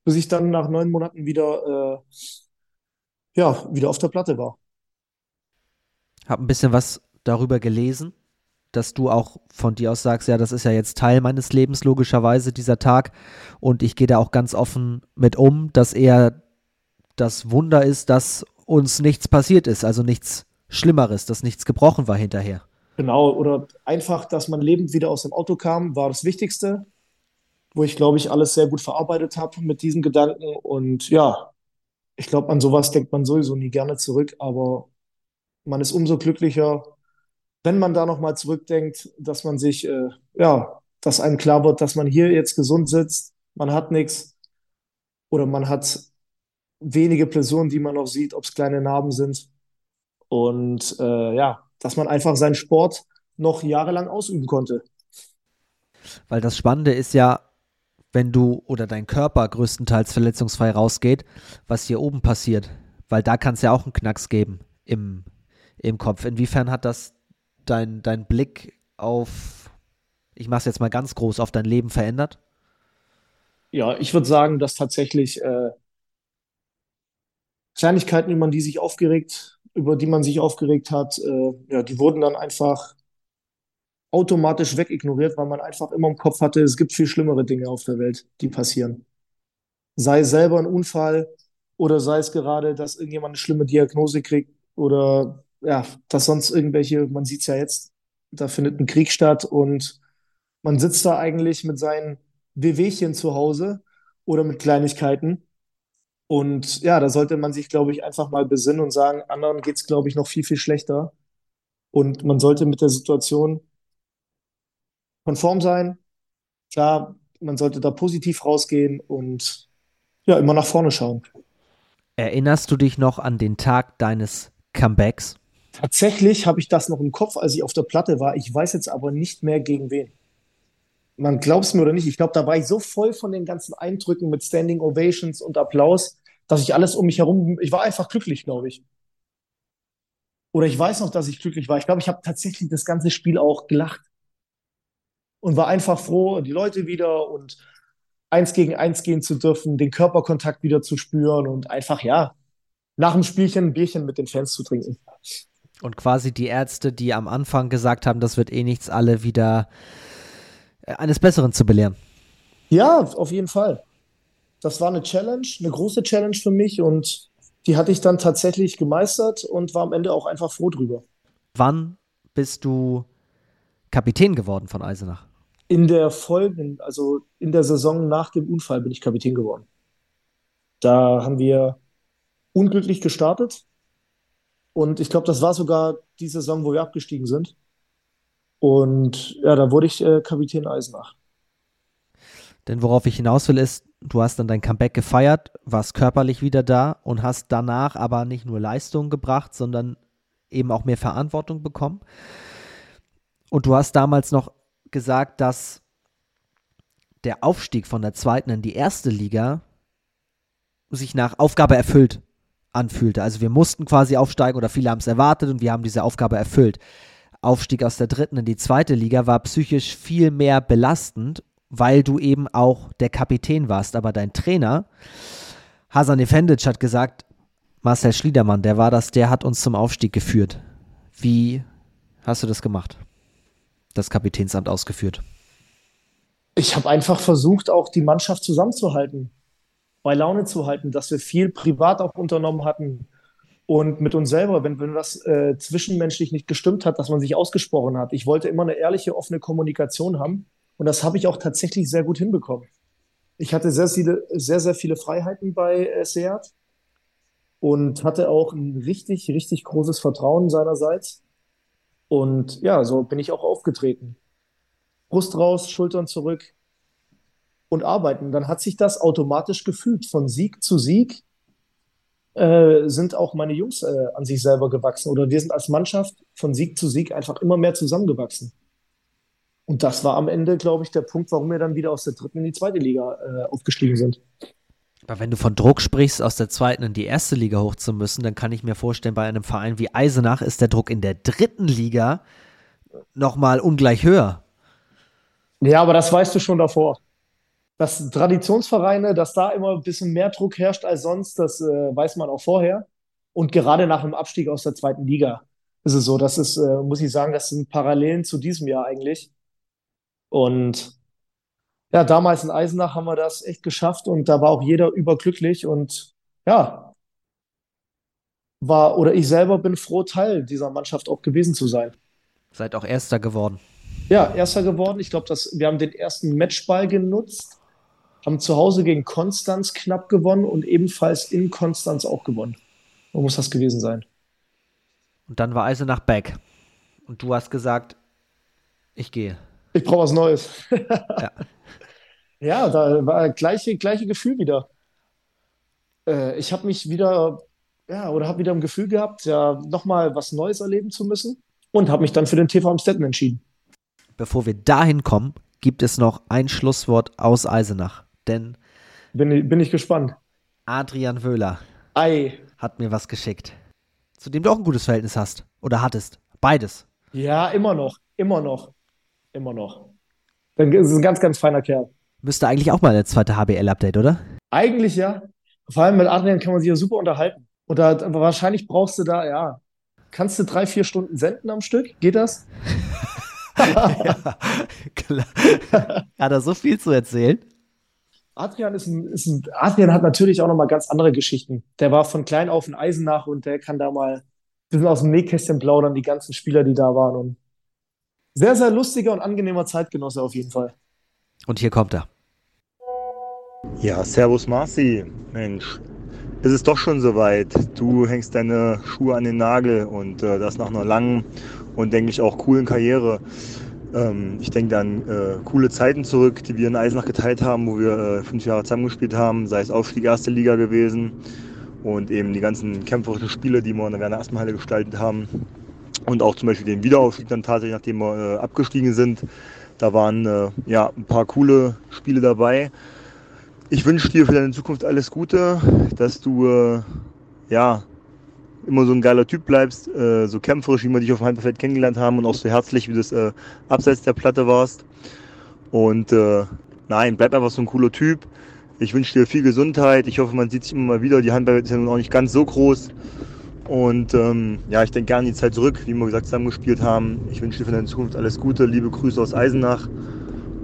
bis ich dann nach neun Monaten wieder, äh, ja, wieder auf der Platte war. Hab ein bisschen was darüber gelesen, dass du auch von dir aus sagst, ja, das ist ja jetzt Teil meines Lebens, logischerweise, dieser Tag. Und ich gehe da auch ganz offen mit um, dass eher das Wunder ist, dass uns nichts passiert ist, also nichts Schlimmeres, dass nichts gebrochen war hinterher. Genau, oder einfach, dass man lebend wieder aus dem Auto kam, war das Wichtigste, wo ich, glaube ich, alles sehr gut verarbeitet habe mit diesem Gedanken. Und ja, ich glaube, an sowas denkt man sowieso nie gerne zurück, aber man ist umso glücklicher, wenn man da nochmal zurückdenkt, dass man sich, äh, ja, dass einem klar wird, dass man hier jetzt gesund sitzt, man hat nichts oder man hat wenige Personen, die man noch sieht, ob es kleine Narben sind. Und äh, ja, dass man einfach seinen Sport noch jahrelang ausüben konnte. Weil das Spannende ist ja, wenn du oder dein Körper größtenteils verletzungsfrei rausgeht, was hier oben passiert. Weil da kann es ja auch einen Knacks geben im, im Kopf. Inwiefern hat das dein, dein Blick auf, ich mache es jetzt mal ganz groß, auf dein Leben verändert? Ja, ich würde sagen, dass tatsächlich äh, Kleinigkeiten, über die sich aufgeregt, über die man sich aufgeregt hat, äh, ja, die wurden dann einfach automatisch wegignoriert, weil man einfach immer im Kopf hatte, es gibt viel schlimmere Dinge auf der Welt, die passieren. Sei es selber ein Unfall oder sei es gerade, dass irgendjemand eine schlimme Diagnose kriegt oder ja, dass sonst irgendwelche, man sieht es ja jetzt, da findet ein Krieg statt und man sitzt da eigentlich mit seinen Wehwehchen zu Hause oder mit Kleinigkeiten und ja, da sollte man sich, glaube ich, einfach mal besinnen und sagen, anderen geht es, glaube ich, noch viel, viel schlechter. Und man sollte mit der Situation konform sein. Klar, man sollte da positiv rausgehen und ja, immer nach vorne schauen. Erinnerst du dich noch an den Tag deines Comebacks? Tatsächlich habe ich das noch im Kopf, als ich auf der Platte war. Ich weiß jetzt aber nicht mehr gegen wen man glaubt es mir oder nicht, ich glaube, da war ich so voll von den ganzen Eindrücken mit Standing Ovations und Applaus, dass ich alles um mich herum, ich war einfach glücklich, glaube ich. Oder ich weiß noch, dass ich glücklich war. Ich glaube, ich habe tatsächlich das ganze Spiel auch gelacht und war einfach froh, die Leute wieder und eins gegen eins gehen zu dürfen, den Körperkontakt wieder zu spüren und einfach, ja, nach dem Spielchen ein Bierchen mit den Fans zu trinken. Und quasi die Ärzte, die am Anfang gesagt haben, das wird eh nichts, alle wieder äh, eines Besseren zu belehren. Ja, auf jeden Fall. Das war eine Challenge, eine große Challenge für mich und die hatte ich dann tatsächlich gemeistert und war am Ende auch einfach froh drüber. Wann bist du Kapitän geworden von Eisenach? In der folgenden, also in der Saison nach dem Unfall bin ich Kapitän geworden. Da haben wir unglücklich gestartet und ich glaube, das war sogar die Saison, wo wir abgestiegen sind. Und ja, da wurde ich äh, Kapitän Eisenach. Denn worauf ich hinaus will, ist, du hast dann dein Comeback gefeiert, warst körperlich wieder da und hast danach aber nicht nur Leistung gebracht, sondern eben auch mehr Verantwortung bekommen. Und du hast damals noch gesagt, dass der Aufstieg von der zweiten in die erste Liga sich nach Aufgabe erfüllt anfühlte. Also wir mussten quasi aufsteigen oder viele haben es erwartet und wir haben diese Aufgabe erfüllt. Aufstieg aus der dritten in die zweite Liga war psychisch viel mehr belastend, weil du eben auch der Kapitän warst. Aber dein Trainer, Hasan Efendic, hat gesagt, Marcel Schliedermann, der war das, der hat uns zum Aufstieg geführt. Wie hast du das gemacht? Das Kapitänsamt ausgeführt? Ich habe einfach versucht, auch die Mannschaft zusammenzuhalten, bei Laune zu halten, dass wir viel privat auch unternommen hatten, und mit uns selber, wenn, wenn das äh, zwischenmenschlich nicht gestimmt hat, dass man sich ausgesprochen hat. Ich wollte immer eine ehrliche, offene Kommunikation haben und das habe ich auch tatsächlich sehr gut hinbekommen. Ich hatte sehr viele, sehr, sehr viele Freiheiten bei äh, Seat und hatte auch ein richtig, richtig großes Vertrauen seinerseits. Und ja, so bin ich auch aufgetreten. Brust raus, Schultern zurück und arbeiten. Dann hat sich das automatisch gefügt. Von Sieg zu Sieg äh, sind auch meine Jungs äh, an sich selber gewachsen oder wir sind als Mannschaft von Sieg zu Sieg einfach immer mehr zusammengewachsen. Und das war am Ende, glaube ich, der Punkt, warum wir dann wieder aus der dritten in die zweite Liga äh, aufgestiegen sind. Aber wenn du von Druck sprichst, aus der zweiten in die erste Liga hoch zu müssen, dann kann ich mir vorstellen, bei einem Verein wie Eisenach ist der Druck in der dritten Liga nochmal ungleich höher. Ja, aber das weißt du schon davor. Dass Traditionsvereine, dass da immer ein bisschen mehr Druck herrscht als sonst, das äh, weiß man auch vorher. Und gerade nach dem Abstieg aus der zweiten Liga ist es so. Das ist, äh, muss ich sagen, das sind Parallelen zu diesem Jahr eigentlich. Und ja, damals in Eisenach haben wir das echt geschafft und da war auch jeder überglücklich und ja, war oder ich selber bin froh, Teil dieser Mannschaft auch gewesen zu sein. Seid auch Erster geworden. Ja, Erster geworden. Ich glaube, wir haben den ersten Matchball genutzt, haben zu Hause gegen Konstanz knapp gewonnen und ebenfalls in Konstanz auch gewonnen. Wo muss das gewesen sein? Und dann war Eisenach back. Und du hast gesagt, ich gehe. Ich brauche was Neues. ja. ja, da war gleiche, gleiche Gefühl wieder. Äh, ich habe mich wieder, ja, oder habe wieder ein Gefühl gehabt, ja, nochmal was Neues erleben zu müssen und habe mich dann für den TV Amstetten entschieden. Bevor wir dahin kommen, gibt es noch ein Schlusswort aus Eisenach. Denn. Bin, bin ich gespannt. Adrian Wöhler Ei. hat mir was geschickt. Zu dem du auch ein gutes Verhältnis hast. Oder hattest. Beides. Ja, immer noch. Immer noch. Immer noch. Das ist ein ganz, ganz feiner Kerl. Müsste eigentlich auch mal eine zweite HBL-Update, oder? Eigentlich ja. Vor allem mit Adrian kann man sich ja super unterhalten. Und da, wahrscheinlich brauchst du da, ja, kannst du drei, vier Stunden senden am Stück? Geht das? ja, klar. Hat er so viel zu erzählen? Adrian ist ein, ist ein, Adrian hat natürlich auch nochmal ganz andere Geschichten. Der war von klein auf in Eisenach und der kann da mal ein bisschen aus dem Nähkästchen plaudern, die ganzen Spieler, die da waren. Und sehr, sehr lustiger und angenehmer Zeitgenosse auf jeden Fall. Und hier kommt er. Ja, Servus Marci. Mensch, ist es doch schon soweit. Du hängst deine Schuhe an den Nagel und äh, das nach einer langen und denke ich auch coolen Karriere. Ähm, ich denke an äh, coole Zeiten zurück, die wir in Eisenach geteilt haben, wo wir äh, fünf Jahre zusammengespielt haben, sei es Aufstieg erste Liga gewesen und eben die ganzen kämpferischen Spiele, die wir in der Werner Aspenhalle gestaltet haben und auch zum Beispiel den Wiederaufstieg dann tatsächlich, nachdem wir äh, abgestiegen sind. Da waren äh, ja ein paar coole Spiele dabei. Ich wünsche dir für deine Zukunft alles Gute, dass du äh, ja immer so ein geiler Typ bleibst, äh, so kämpferisch, wie wir dich auf dem Handballfeld kennengelernt haben und auch so herzlich, wie du es äh, abseits der Platte warst. Und äh, nein, bleib einfach so ein cooler Typ. Ich wünsche dir viel Gesundheit. Ich hoffe, man sieht sich immer mal wieder. Die Handballwelt ist ja nun auch nicht ganz so groß. Und ähm, ja, ich denke gerne die Zeit zurück, wie wir gesagt zusammengespielt haben. Ich wünsche dir für deine Zukunft alles Gute. Liebe Grüße aus Eisenach.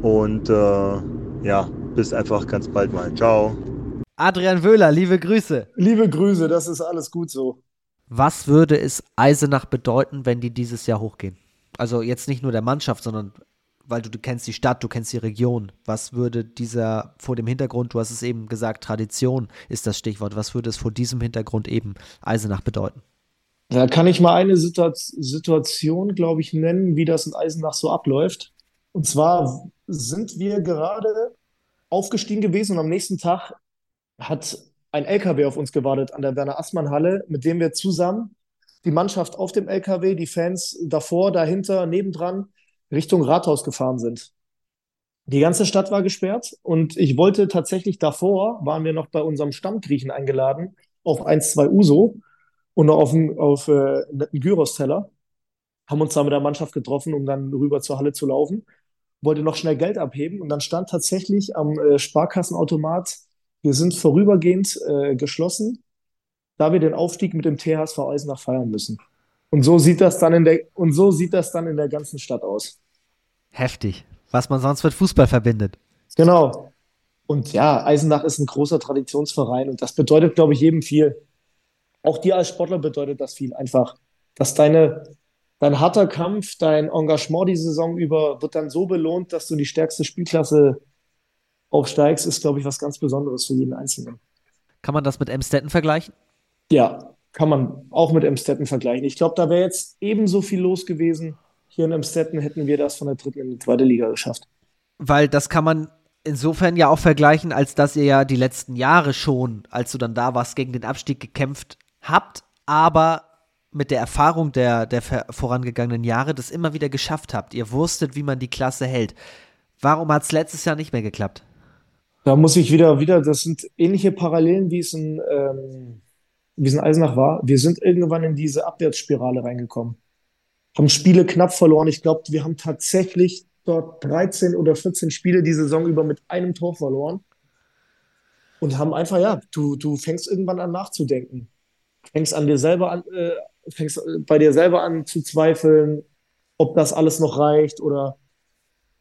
Und äh, ja, bis einfach ganz bald mal. Ciao. Adrian Wöhler, liebe Grüße. Liebe Grüße, das ist alles gut so. Was würde es Eisenach bedeuten, wenn die dieses Jahr hochgehen? Also jetzt nicht nur der Mannschaft, sondern weil du, du kennst die Stadt, du kennst die Region. Was würde dieser vor dem Hintergrund, du hast es eben gesagt, Tradition ist das Stichwort. Was würde es vor diesem Hintergrund eben Eisenach bedeuten? Da kann ich mal eine Situation, glaube ich, nennen, wie das in Eisenach so abläuft. Und zwar sind wir gerade aufgestiegen gewesen und am nächsten Tag hat ein LKW auf uns gewartet an der Werner Assmann Halle, mit dem wir zusammen die Mannschaft auf dem LKW, die Fans davor, dahinter, nebendran Richtung Rathaus gefahren sind. Die ganze Stadt war gesperrt und ich wollte tatsächlich davor, waren wir noch bei unserem Stammgriechen eingeladen, auf 1, 2 Uso und noch auf, einen, auf äh, netten Gyros-Teller. Haben uns da mit der Mannschaft getroffen, um dann rüber zur Halle zu laufen. Wollte noch schnell Geld abheben und dann stand tatsächlich am äh, Sparkassenautomat, wir sind vorübergehend äh, geschlossen, da wir den Aufstieg mit dem THSV Eisenach feiern müssen. Und so sieht das dann in der, und so sieht das dann in der ganzen Stadt aus. Heftig. Was man sonst mit Fußball verbindet. Genau. Und ja, Eisenach ist ein großer Traditionsverein und das bedeutet, glaube ich, jedem viel. auch dir als Sportler bedeutet das viel einfach, dass deine, dein harter Kampf, dein Engagement die Saison über wird dann so belohnt, dass du die stärkste Spielklasse aufsteigst, ist, glaube ich, was ganz Besonderes für jeden Einzelnen. Kann man das mit Emstetten vergleichen? Ja, kann man auch mit Emstetten vergleichen. Ich glaube, da wäre jetzt ebenso viel los gewesen. Hier in Emstetten hätten wir das von der dritten in die zweite Liga geschafft. Weil das kann man insofern ja auch vergleichen, als dass ihr ja die letzten Jahre schon, als du dann da warst, gegen den Abstieg gekämpft habt, aber mit der Erfahrung der, der vorangegangenen Jahre das immer wieder geschafft habt. Ihr wusstet, wie man die Klasse hält. Warum hat es letztes Jahr nicht mehr geklappt? Da muss ich wieder, wieder, das sind ähnliche Parallelen, wie es in, ähm, wie es in Eisenach war. Wir sind irgendwann in diese Abwärtsspirale reingekommen. Haben Spiele knapp verloren. Ich glaube, wir haben tatsächlich dort 13 oder 14 Spiele die Saison über mit einem Tor verloren. Und haben einfach, ja, du, du fängst irgendwann an nachzudenken. Fängst an dir selber an, äh, fängst bei dir selber an zu zweifeln, ob das alles noch reicht oder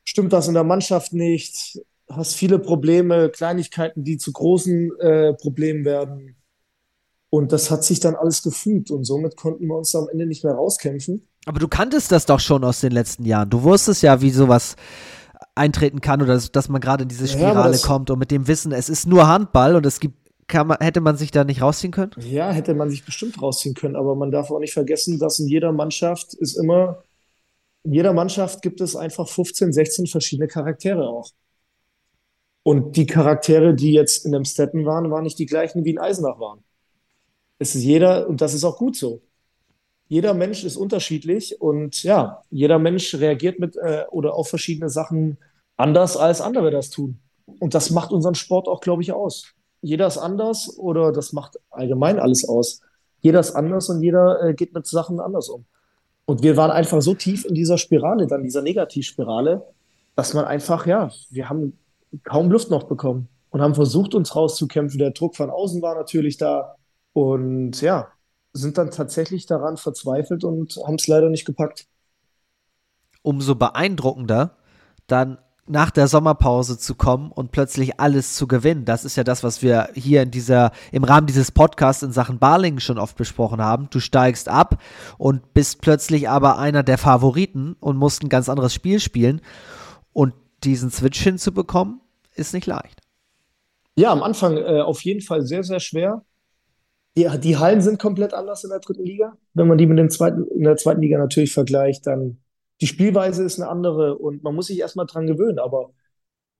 stimmt das in der Mannschaft nicht? Hast viele Probleme, Kleinigkeiten, die zu großen äh, Problemen werden. Und das hat sich dann alles gefügt und somit konnten wir uns am Ende nicht mehr rauskämpfen. Aber du kanntest das doch schon aus den letzten Jahren. Du wusstest ja, wie sowas eintreten kann oder dass, man gerade in diese Spirale ja, kommt und mit dem Wissen, es ist nur Handball und es gibt, man, hätte man sich da nicht rausziehen können? Ja, hätte man sich bestimmt rausziehen können, aber man darf auch nicht vergessen, dass in jeder Mannschaft ist immer, in jeder Mannschaft gibt es einfach 15, 16 verschiedene Charaktere auch. Und die Charaktere, die jetzt in dem Stetten waren, waren nicht die gleichen wie in Eisenach waren. Es ist jeder, und das ist auch gut so. Jeder Mensch ist unterschiedlich und ja, jeder Mensch reagiert mit äh, oder auf verschiedene Sachen anders, als andere das tun. Und das macht unseren Sport auch, glaube ich, aus. Jeder ist anders oder das macht allgemein alles aus. Jeder ist anders und jeder äh, geht mit Sachen anders um. Und wir waren einfach so tief in dieser Spirale, dann dieser Negativspirale, dass man einfach, ja, wir haben kaum Luft noch bekommen und haben versucht, uns rauszukämpfen. Der Druck von außen war natürlich da. Und ja, sind dann tatsächlich daran verzweifelt und haben es leider nicht gepackt. Umso beeindruckender, dann nach der Sommerpause zu kommen und plötzlich alles zu gewinnen. Das ist ja das, was wir hier in dieser, im Rahmen dieses Podcasts in Sachen Barling schon oft besprochen haben. Du steigst ab und bist plötzlich aber einer der Favoriten und musst ein ganz anderes Spiel spielen. Und diesen Switch hinzubekommen, ist nicht leicht. Ja, am Anfang äh, auf jeden Fall sehr, sehr schwer. Die, die Hallen sind komplett anders in der dritten Liga. Wenn man die mit dem zweiten, in der zweiten Liga natürlich vergleicht, dann die Spielweise ist eine andere und man muss sich erstmal dran gewöhnen, aber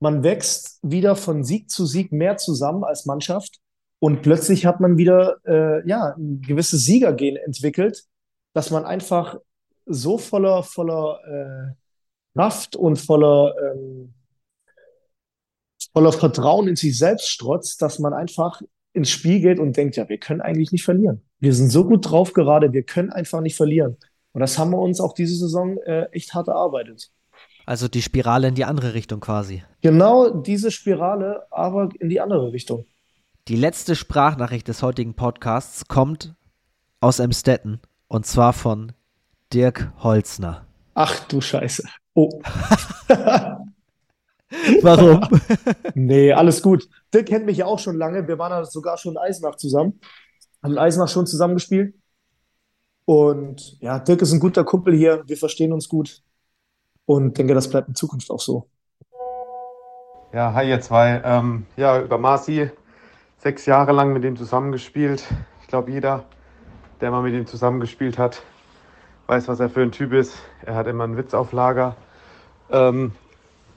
man wächst wieder von Sieg zu Sieg mehr zusammen als Mannschaft und plötzlich hat man wieder äh, ja, ein gewisses Siegergehen entwickelt, dass man einfach so voller, voller äh, Kraft und voller, ähm, voller Vertrauen in sich selbst strotzt, dass man einfach ins Spiel geht und denkt, ja, wir können eigentlich nicht verlieren. Wir sind so gut drauf gerade, wir können einfach nicht verlieren. Und das haben wir uns auch diese Saison äh, echt hart erarbeitet. Also die Spirale in die andere Richtung quasi. Genau diese Spirale, aber in die andere Richtung. Die letzte Sprachnachricht des heutigen Podcasts kommt aus Emstetten und zwar von Dirk Holzner. Ach du Scheiße. Oh. Warum? nee, alles gut. Dirk kennt mich ja auch schon lange. Wir waren sogar schon in Eisenach zusammen. Haben in Eisenach schon zusammen gespielt. Und ja, Dirk ist ein guter Kumpel hier. Wir verstehen uns gut. Und denke, das bleibt in Zukunft auch so. Ja, hi ihr zwei. Ähm, ja, über Marci. Sechs Jahre lang mit ihm zusammengespielt. Ich glaube, jeder, der mal mit ihm zusammengespielt hat, weiß, was er für ein Typ ist. Er hat immer einen Witz auf Lager. Ähm,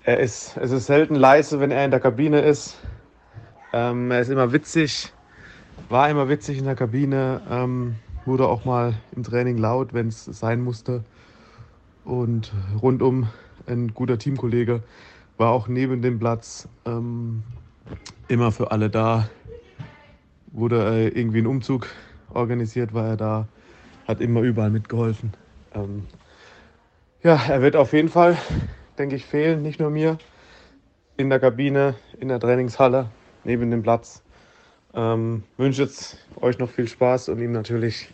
er ist, es ist selten leise, wenn er in der Kabine ist. Ähm, er ist immer witzig, war immer witzig in der Kabine, ähm, wurde auch mal im Training laut, wenn es sein musste. Und rundum ein guter Teamkollege, war auch neben dem Platz ähm, immer für alle da. Wurde äh, irgendwie ein Umzug organisiert, war er da, hat immer überall mitgeholfen. Ähm, ja, er wird auf jeden Fall denke ich, fehlen. Nicht nur mir. In der Kabine, in der Trainingshalle, neben dem Platz. Ähm, wünsche jetzt euch noch viel Spaß und ihm natürlich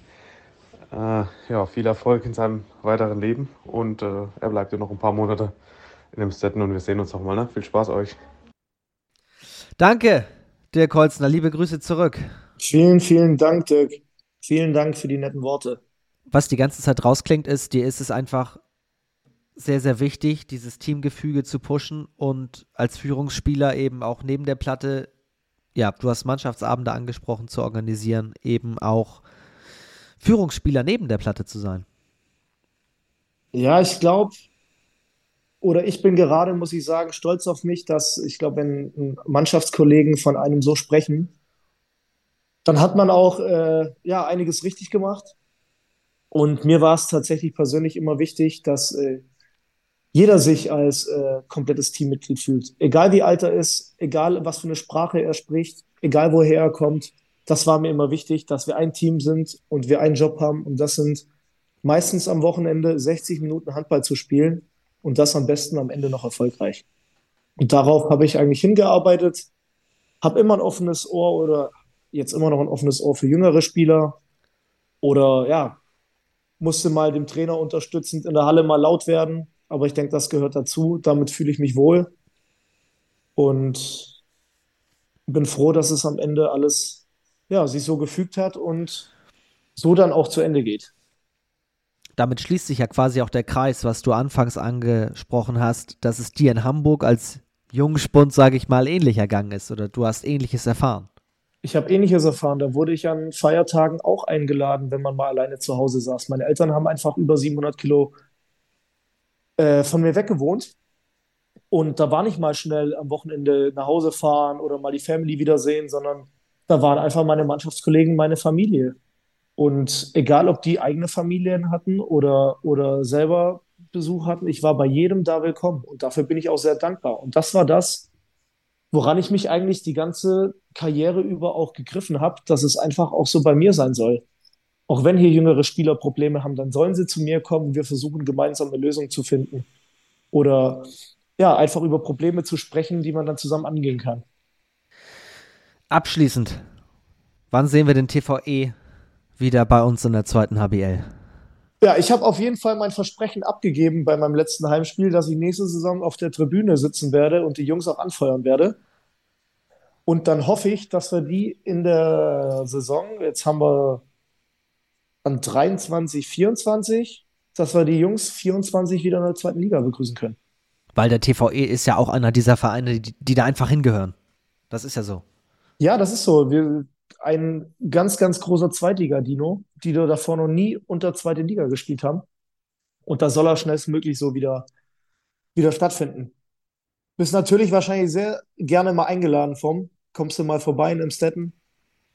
äh, ja, viel Erfolg in seinem weiteren Leben. Und äh, er bleibt ja noch ein paar Monate in dem Stetten und wir sehen uns nochmal. Ne? Viel Spaß euch. Danke, Dirk Holzner. Liebe Grüße zurück. Vielen, vielen Dank, Dirk. Vielen Dank für die netten Worte. Was die ganze Zeit rausklingt, ist, dir ist es einfach sehr, sehr wichtig, dieses Teamgefüge zu pushen und als Führungsspieler eben auch neben der Platte, ja, du hast Mannschaftsabende angesprochen, zu organisieren, eben auch Führungsspieler neben der Platte zu sein. Ja, ich glaube, oder ich bin gerade, muss ich sagen, stolz auf mich, dass ich glaube, wenn Mannschaftskollegen von einem so sprechen, dann hat man auch äh, ja, einiges richtig gemacht. Und mir war es tatsächlich persönlich immer wichtig, dass äh, jeder sich als äh, komplettes Teammitglied fühlt. Egal wie alt er ist, egal was für eine Sprache er spricht, egal woher er kommt. Das war mir immer wichtig, dass wir ein Team sind und wir einen Job haben. Und das sind meistens am Wochenende 60 Minuten Handball zu spielen und das am besten am Ende noch erfolgreich. Und darauf habe ich eigentlich hingearbeitet, habe immer ein offenes Ohr oder jetzt immer noch ein offenes Ohr für jüngere Spieler oder ja, musste mal dem Trainer unterstützend in der Halle mal laut werden, aber ich denke, das gehört dazu. Damit fühle ich mich wohl und bin froh, dass es am Ende alles ja, sich so gefügt hat und so dann auch zu Ende geht. Damit schließt sich ja quasi auch der Kreis, was du anfangs angesprochen hast, dass es dir in Hamburg als Jungspund, sage ich mal, ähnlich ergangen ist oder du hast ähnliches erfahren. Ich habe ähnliches erfahren. Da wurde ich an Feiertagen auch eingeladen, wenn man mal alleine zu Hause saß. Meine Eltern haben einfach über 700 Kilo äh, von mir weggewohnt. Und da war nicht mal schnell am Wochenende nach Hause fahren oder mal die Family wiedersehen, sondern da waren einfach meine Mannschaftskollegen, meine Familie. Und egal, ob die eigene Familien hatten oder, oder selber Besuch hatten, ich war bei jedem da willkommen. Und dafür bin ich auch sehr dankbar. Und das war das, woran ich mich eigentlich die ganze Karriere über auch gegriffen habe, dass es einfach auch so bei mir sein soll auch wenn hier jüngere Spieler Probleme haben, dann sollen sie zu mir kommen und wir versuchen gemeinsam eine Lösung zu finden. Oder ja, einfach über Probleme zu sprechen, die man dann zusammen angehen kann. Abschließend, wann sehen wir den TVE wieder bei uns in der zweiten HBL? Ja, ich habe auf jeden Fall mein Versprechen abgegeben bei meinem letzten Heimspiel, dass ich nächste Saison auf der Tribüne sitzen werde und die Jungs auch anfeuern werde. Und dann hoffe ich, dass wir die in der Saison, jetzt haben wir an 23, 24, dass wir die Jungs 24 wieder in der zweiten Liga begrüßen können. Weil der TVE ist ja auch einer dieser Vereine, die, die da einfach hingehören. Das ist ja so. Ja, das ist so. Wir, ein ganz, ganz großer Zweitliga-Dino, die da davor noch nie unter zweite Liga gespielt haben. Und da soll er schnellstmöglich so wieder, wieder stattfinden. Bist natürlich wahrscheinlich sehr gerne mal eingeladen vom. Kommst du mal vorbei in Emstetten?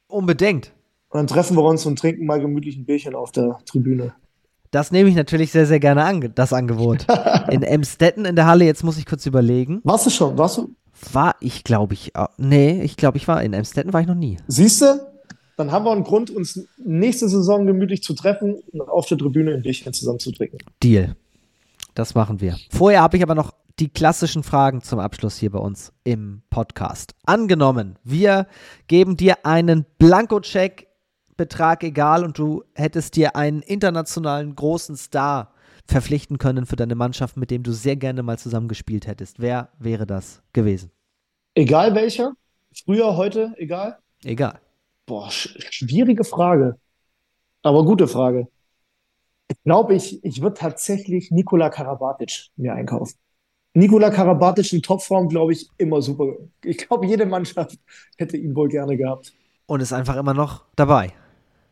Unbedingt. Und dann treffen wir uns und trinken mal gemütlich ein Bierchen auf der Tribüne. Das nehme ich natürlich sehr, sehr gerne an, das Angebot. in Emstetten in der Halle, jetzt muss ich kurz überlegen. Warst du schon? Warst du? War ich, glaube ich. Nee, ich glaube, ich war in Emstetten, war ich noch nie. Siehst du? Dann haben wir einen Grund, uns nächste Saison gemütlich zu treffen und auf der Tribüne ein Bierchen zusammen zu trinken. Deal. Das machen wir. Vorher habe ich aber noch die klassischen Fragen zum Abschluss hier bei uns im Podcast. Angenommen, wir geben dir einen Blankocheck Betrag egal und du hättest dir einen internationalen großen Star verpflichten können für deine Mannschaft, mit dem du sehr gerne mal zusammengespielt hättest. Wer wäre das gewesen? Egal welcher? Früher, heute, egal? Egal. Boah, sch schwierige Frage. Aber gute Frage. Ich glaube, ich, ich würde tatsächlich Nikola Karabatic mir einkaufen. Nikola Karabatic in Topform, glaube ich, immer super. Ich glaube, jede Mannschaft hätte ihn wohl gerne gehabt. Und ist einfach immer noch dabei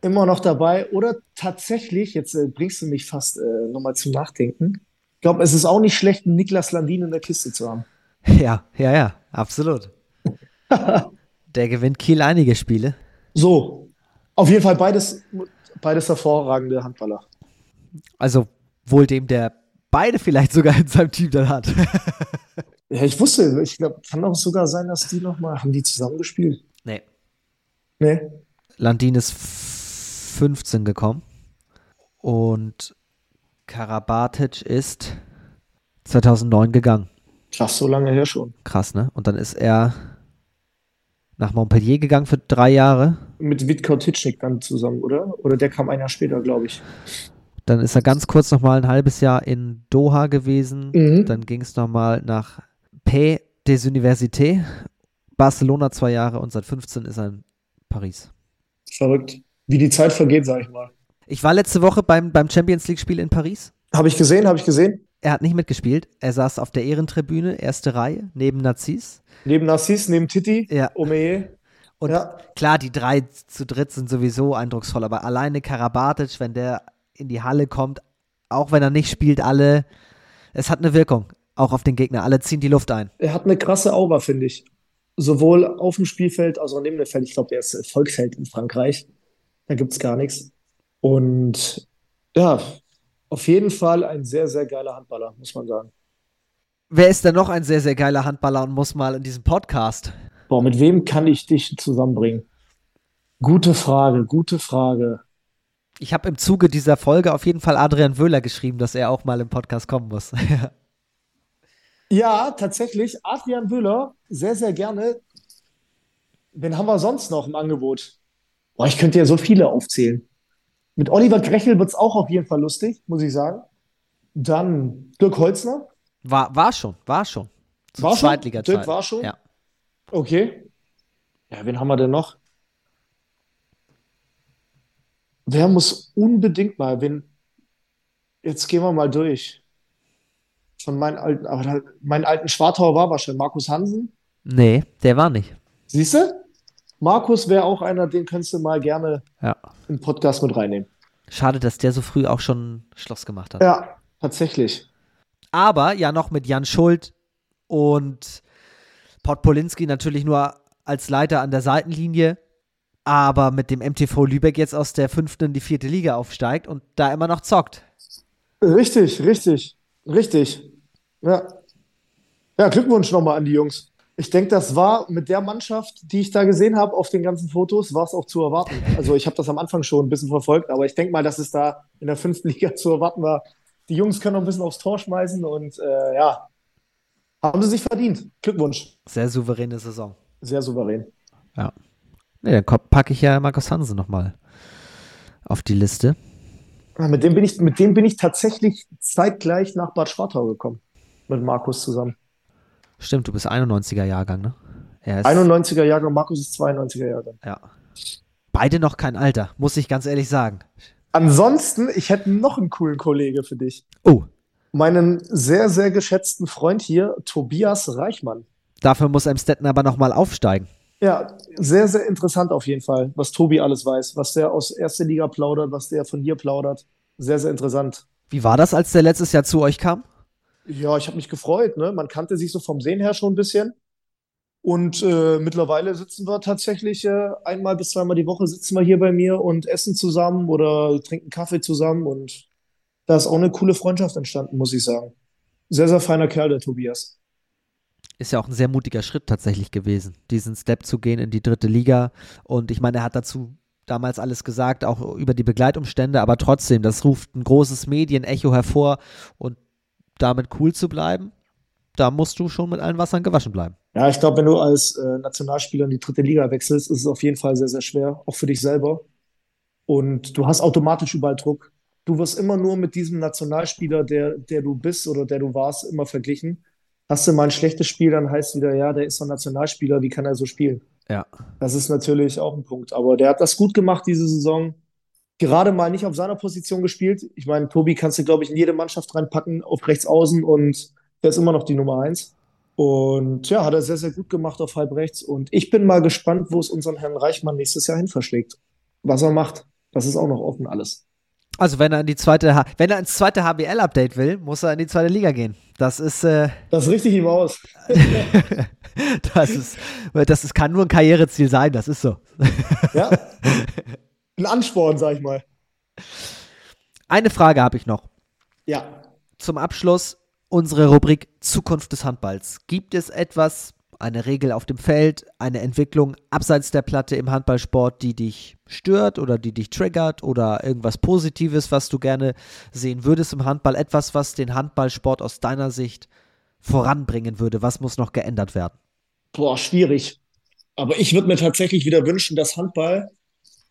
immer noch dabei. Oder tatsächlich, jetzt äh, bringst du mich fast äh, nochmal zum Nachdenken. Ich glaube, es ist auch nicht schlecht, einen Niklas Landin in der Kiste zu haben. Ja, ja, ja, absolut. der gewinnt Kiel einige Spiele. So, auf jeden Fall beides, beides hervorragende Handballer. Also wohl dem, der beide vielleicht sogar in seinem Team dann hat. ja, ich wusste, ich glaube, kann auch sogar sein, dass die nochmal, haben die zusammen gespielt? Nee. Nee. Landin ist 15 gekommen. Und Karabatic ist 2009 gegangen. Krass, so lange her schon. Krass, ne? Und dann ist er nach Montpellier gegangen für drei Jahre. Mit Witkau Titschnik dann zusammen, oder? Oder der kam ein Jahr später, glaube ich. Dann ist er ganz kurz noch mal ein halbes Jahr in Doha gewesen. Mhm. Dann ging es noch mal nach P des Universités, Barcelona zwei Jahre und seit 15 ist er in Paris. Verrückt. Wie die Zeit vergeht, sag ich mal. Ich war letzte Woche beim, beim Champions League-Spiel in Paris. Habe ich gesehen, habe ich gesehen. Er hat nicht mitgespielt. Er saß auf der Ehrentribüne, erste Reihe, neben Narcis. Neben Narcis, neben Titi, Ja. Omeye. Und Ja. klar, die drei zu dritt sind sowieso eindrucksvoll, aber alleine Karabatic, wenn der in die Halle kommt, auch wenn er nicht spielt, alle, es hat eine Wirkung, auch auf den Gegner. Alle ziehen die Luft ein. Er hat eine krasse Aura, finde ich. Sowohl auf dem Spielfeld als auch neben dem Feld. Ich glaube, der ist Volksfeld in Frankreich. Da gibt es gar nichts. Und ja, auf jeden Fall ein sehr, sehr geiler Handballer, muss man sagen. Wer ist denn noch ein sehr, sehr geiler Handballer und muss mal in diesem Podcast? Boah, mit wem kann ich dich zusammenbringen? Gute Frage, gute Frage. Ich habe im Zuge dieser Folge auf jeden Fall Adrian Wöhler geschrieben, dass er auch mal im Podcast kommen muss. Ja, tatsächlich. Adrian Wöhler, sehr, sehr gerne. Wen haben wir sonst noch im Angebot? Boah, ich könnte ja so viele aufzählen. Mit Oliver Grechel wird es auch auf jeden Fall lustig, muss ich sagen. Dann Dirk Holzner. War, war schon, war schon. Zu War schon? Dirk war schon? Ja. Okay. Ja, wen haben wir denn noch? Wer muss unbedingt mal, wen, jetzt gehen wir mal durch. Von meinen alten, aber da, meinen alten Schwartauer war wahrscheinlich Markus Hansen. Nee, der war nicht. Siehst du? Markus wäre auch einer, den könntest du mal gerne Ja. im Podcast mit reinnehmen. Schade, dass der so früh auch schon Schluss gemacht hat. Ja, tatsächlich. Aber ja noch mit Jan Schuld und Podpolinski natürlich nur als Leiter an der Seitenlinie, aber mit dem MTV Lübeck jetzt aus der fünften in die vierte Liga aufsteigt und da immer noch zockt. Richtig, richtig, richtig. Ja. Ja, Glückwunsch nochmal an die Jungs. Ich denke, das war mit der Mannschaft, die ich da gesehen habe auf den ganzen Fotos, war es auch zu erwarten. Also ich habe das am Anfang schon ein bisschen verfolgt, aber ich denke mal, dass es da in der fünften Liga zu erwarten war. Die Jungs können noch ein bisschen aufs Tor schmeißen und äh, ja, haben sie sich verdient. Glückwunsch. Sehr souveräne Saison. Sehr souverän. Ja. Nee, dann packe ich ja Markus Hansen nochmal auf die Liste. Ja, Mit dem bin ich, mit dem bin ich tatsächlich zeitgleich nach Bad Schwartau gekommen. Mit Markus zusammen. Stimmt, du bist 91er Jahrgang, ne? Er ist, 91er Jahrgang, Markus ist 92er Jahrgang. ja. Beide noch kein Alter, muss ich ganz ehrlich sagen. Ansonsten, ich hätte noch einen coolen Kollege für dich. Oh, Meinen sehr, sehr geschätzten Freund hier, Tobias Reichmann. dafür muss Emstetten aber nochmal aufsteigen. Ja, sehr, sehr interessant auf jeden Fall, was Tobi alles weiß, was der aus erster Liga plaudert, was der von hier plaudert. Sehr, sehr interessant. Wie war das, als der letztes Jahr zu euch kam? Ja, ich habe mich gefreut, ne? Man kannte sich so vom Sehen her schon ein bisschen. Und äh, mittlerweile sitzen wir tatsächlich äh, einmal bis zweimal die Woche sitzen wir hier bei mir und essen zusammen oder trinken Kaffee zusammen. Und da ist auch eine coole Freundschaft entstanden, muss ich sagen. Sehr, sehr feiner Kerl, der Tobias. Ist ja auch ein sehr mutiger Schritt tatsächlich gewesen, diesen Step zu gehen in die dritte Liga. Und ich meine, er hat dazu damals alles gesagt, auch über die Begleitumstände, aber trotzdem, das ruft ein großes Medienecho hervor und damit cool zu bleiben, da musst du schon mit allen Wassern gewaschen bleiben. Ja, ich glaube, wenn du als äh, Nationalspieler in die dritte Liga wechselst, ist es auf jeden Fall sehr, sehr schwer, auch für dich selber. Und du hast automatisch überall Druck. Du wirst immer nur mit diesem Nationalspieler, der, der du bist oder der du warst, immer verglichen. Hast du mal ein schlechtes Spiel, dann heißt wieder, ja, der ist so ein Nationalspieler, wie kann er so spielen? Ja. Das ist natürlich auch ein Punkt. Aber der hat das gut gemacht diese Saison. Gerade mal nicht auf seiner Position gespielt. Ich meine, Tobi kannst du, glaube ich, in jede Mannschaft reinpacken, auf rechts außen und der ist immer noch die Nummer eins. Und ja, hat er sehr, sehr gut gemacht auf halb rechts. Und ich bin mal gespannt, wo es unseren Herrn Reichmann nächstes Jahr hin verschlägt. Was er macht. Das ist auch noch offen alles. Also wenn er in die zweite, H wenn er ins zweite HBL-Update will, muss er in die zweite Liga gehen. Das ist, äh, Das richte ich ihm aus. das ist, das ist, kann nur ein Karriereziel sein. Das ist so. Ja. Ein Ansporn, sag ich mal. Eine Frage habe ich noch. Ja. Zum Abschluss unsere Rubrik Zukunft des Handballs. Gibt es etwas, eine Regel auf dem Feld, eine Entwicklung abseits der Platte im Handballsport, die dich stört oder die dich triggert oder irgendwas Positives, was du gerne sehen würdest im Handball? Etwas, was den Handballsport aus deiner Sicht voranbringen würde? Was muss noch geändert werden? Boah, schwierig. Aber ich würde mir tatsächlich wieder wünschen, dass Handball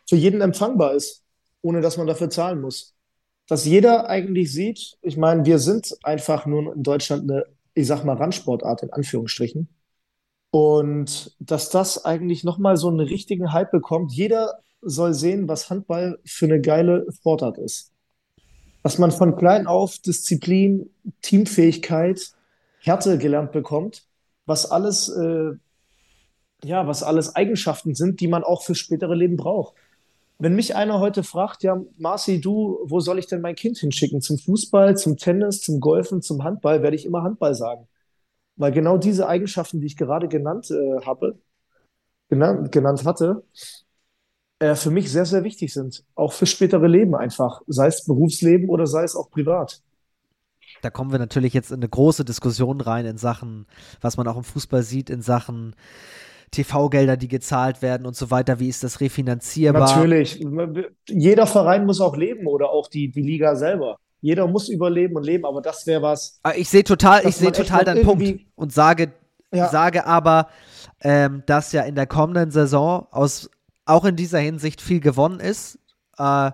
für jeden empfangbar ist, ohne dass man dafür zahlen muss. Dass jeder eigentlich sieht, ich meine, wir sind einfach nur in Deutschland eine, ich sag mal, Randsportart in Anführungsstrichen. Und dass das eigentlich nochmal so einen richtigen Hype bekommt. Jeder soll sehen, was Handball für eine geile Sportart ist. Dass man von klein auf Disziplin, Teamfähigkeit, Härte gelernt bekommt, was alles, äh, ja, was alles Eigenschaften sind, die man auch fürs spätere Leben braucht. Wenn mich einer heute fragt, ja, Marci, du, wo soll ich denn mein Kind hinschicken? Zum Fußball, zum Tennis, zum Golfen, zum Handball, werde ich immer Handball sagen. Weil genau diese Eigenschaften, die ich gerade genannt äh, habe, genannt, genannt hatte, äh, für mich sehr, sehr wichtig sind. Auch für spätere Leben einfach. Sei es Berufsleben oder sei es auch privat. Da kommen wir natürlich jetzt in eine große Diskussion rein in Sachen, was man auch im Fußball sieht, in Sachen TV-Gelder, die gezahlt werden und so weiter. Wie ist das refinanzierbar? Natürlich. Jeder Verein muss auch leben oder auch die, die Liga selber. Jeder muss überleben und leben, aber das wäre was. Ah, ich sehe total, ich sehe total deinen Punkt und sage, ja. sage aber, ähm, dass ja in der kommenden Saison aus auch in dieser Hinsicht viel gewonnen ist äh,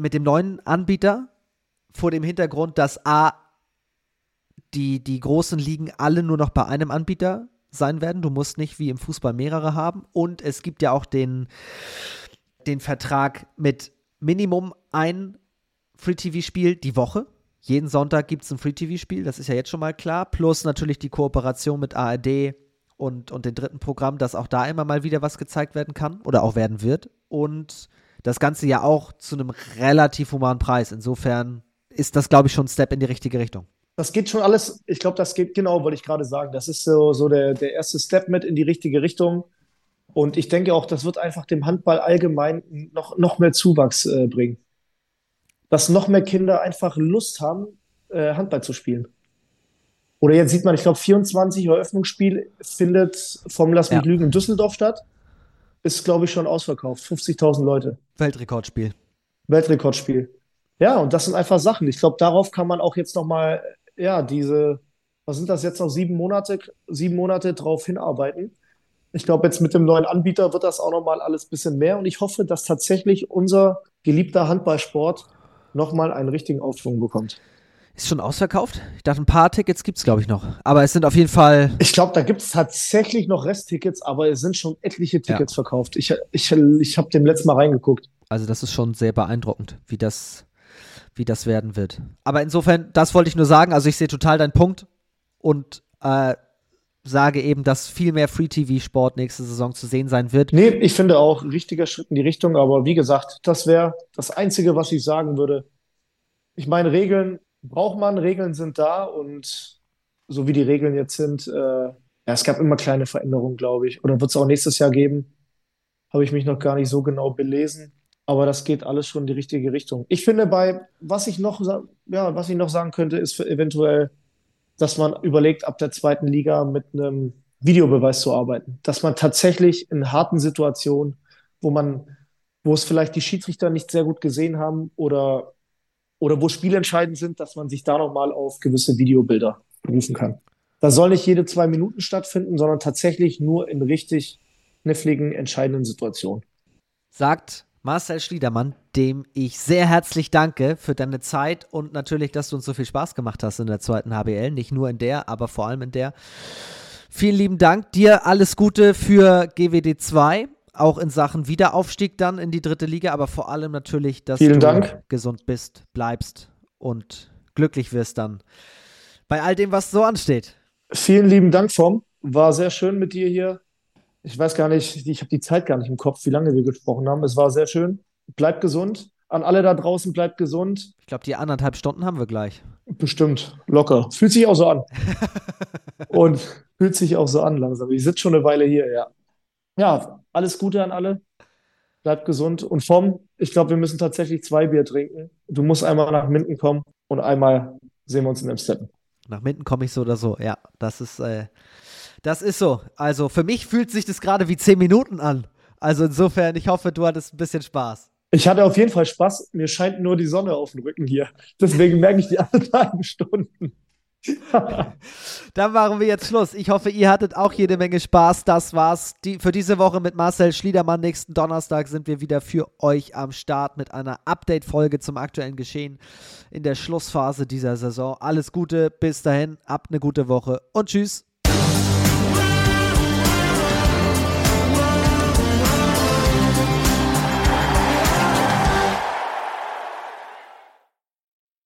mit dem neuen Anbieter vor dem Hintergrund, dass A die, die großen Ligen alle nur noch bei einem Anbieter sein werden. Du musst nicht wie im Fußball mehrere haben. Und es gibt ja auch den, den Vertrag mit Minimum ein Free-TV-Spiel die Woche. Jeden Sonntag gibt es ein Free-TV-Spiel, das ist ja jetzt schon mal klar. Plus natürlich die Kooperation mit ARD und, und dem dritten Programm, dass auch da immer mal wieder was gezeigt werden kann oder auch werden wird. Und das Ganze ja auch zu einem relativ humanen Preis. Insofern ist das, glaube ich, schon ein Step in die richtige Richtung das geht schon alles, ich glaube, das geht genau, wollte ich gerade sagen. Das ist so, so der, der erste Step mit in die richtige Richtung. Und ich denke auch, das wird einfach dem Handball allgemein noch, noch mehr Zuwachs äh, bringen. Dass noch mehr Kinder einfach Lust haben, äh, Handball zu spielen. Oder jetzt sieht man, ich glaube, 24 Eröffnungsspiel findet vom Lass mich ja. lügen in Düsseldorf statt. Ist, glaube ich, schon ausverkauft. 50.000 Leute. Weltrekordspiel. Weltrekordspiel. Ja, und das sind einfach Sachen. Ich glaube, darauf kann man auch jetzt nochmal ja, diese, was sind das jetzt noch, sieben Monate, sieben Monate drauf hinarbeiten. Ich glaube, jetzt mit dem neuen Anbieter wird das auch nochmal alles ein bisschen mehr und ich hoffe, dass tatsächlich unser geliebter Handballsport nochmal einen richtigen Aufschwung bekommt. Ist schon ausverkauft? Ich dachte, ein paar Tickets gibt es, glaube ich, noch. Aber es sind auf jeden Fall. Ich glaube, da gibt es tatsächlich noch Resttickets, aber es sind schon etliche Tickets ja. verkauft. Ich, ich, ich habe dem letzten Mal reingeguckt. Also, das ist schon sehr beeindruckend, wie das wie das werden wird. Aber insofern, das wollte ich nur sagen. Also ich sehe total deinen Punkt und äh, sage eben, dass viel mehr Free-TV-Sport nächste Saison zu sehen sein wird. Nee, ich finde auch richtiger Schritt in die Richtung, aber wie gesagt, das wäre das Einzige, was ich sagen würde. Ich meine, Regeln braucht man, Regeln sind da und so wie die Regeln jetzt sind, äh, ja, es gab immer kleine Veränderungen, glaube ich. Oder wird es auch nächstes Jahr geben? Habe ich mich noch gar nicht so genau belesen. Aber das geht alles schon in die richtige Richtung. Ich finde bei, was ich noch, ja, was ich noch sagen könnte, ist eventuell, dass man überlegt, ab der zweiten Liga mit einem Videobeweis zu arbeiten. Dass man tatsächlich in harten Situationen, wo man, wo es vielleicht die Schiedsrichter nicht sehr gut gesehen haben oder, oder wo spielentscheidend sind, dass man sich da nochmal auf gewisse Videobilder berufen kann. Das soll nicht jede zwei Minuten stattfinden, sondern tatsächlich nur in richtig kniffligen, entscheidenden Situationen. Sagt Marcel Schliedermann, dem ich sehr herzlich danke für deine Zeit und natürlich, dass du uns so viel Spaß gemacht hast in der zweiten HBL. Nicht nur in der, aber vor allem in der. Vielen lieben Dank. Dir alles Gute für GWD 2, auch in Sachen Wiederaufstieg dann in die dritte Liga, aber vor allem natürlich, dass Vielen du Dank. gesund bist, bleibst und glücklich wirst dann bei all dem, was so ansteht. Vielen lieben Dank, Vom. War sehr schön mit dir hier ich weiß gar nicht, ich habe die Zeit gar nicht im Kopf, wie lange wir gesprochen haben. Es war sehr schön. Bleibt gesund. An alle da draußen, bleibt gesund. Ich glaube, die anderthalb Stunden haben wir gleich. Bestimmt, locker. Fühlt sich auch so an. Und fühlt sich auch so an langsam. Ich sitze schon eine Weile hier, ja. Ja, alles Gute an alle. Bleibt gesund. Und vom, ich glaube, wir müssen tatsächlich zwei Bier trinken. Du musst einmal nach Minden kommen und einmal sehen wir uns in Amstetten. Nach Minden komme ich so oder so, ja. Das ist, äh, das ist so. Also für mich fühlt sich das gerade wie zehn Minuten an. Also insofern, ich hoffe, du hattest ein bisschen Spaß. Ich hatte auf jeden Fall Spaß. Mir scheint nur die Sonne auf dem Rücken hier. Deswegen merke ich die anderthalb Stunden. Dann machen wir jetzt Schluss. Ich hoffe, ihr hattet auch jede Menge Spaß. Das war's die, für diese Woche mit Marcel Schliedermann. Nächsten Donnerstag sind wir wieder für euch am Start mit einer Update-Folge zum aktuellen Geschehen in der Schlussphase dieser Saison. Alles Gute, bis dahin, habt eine gute Woche und tschüss.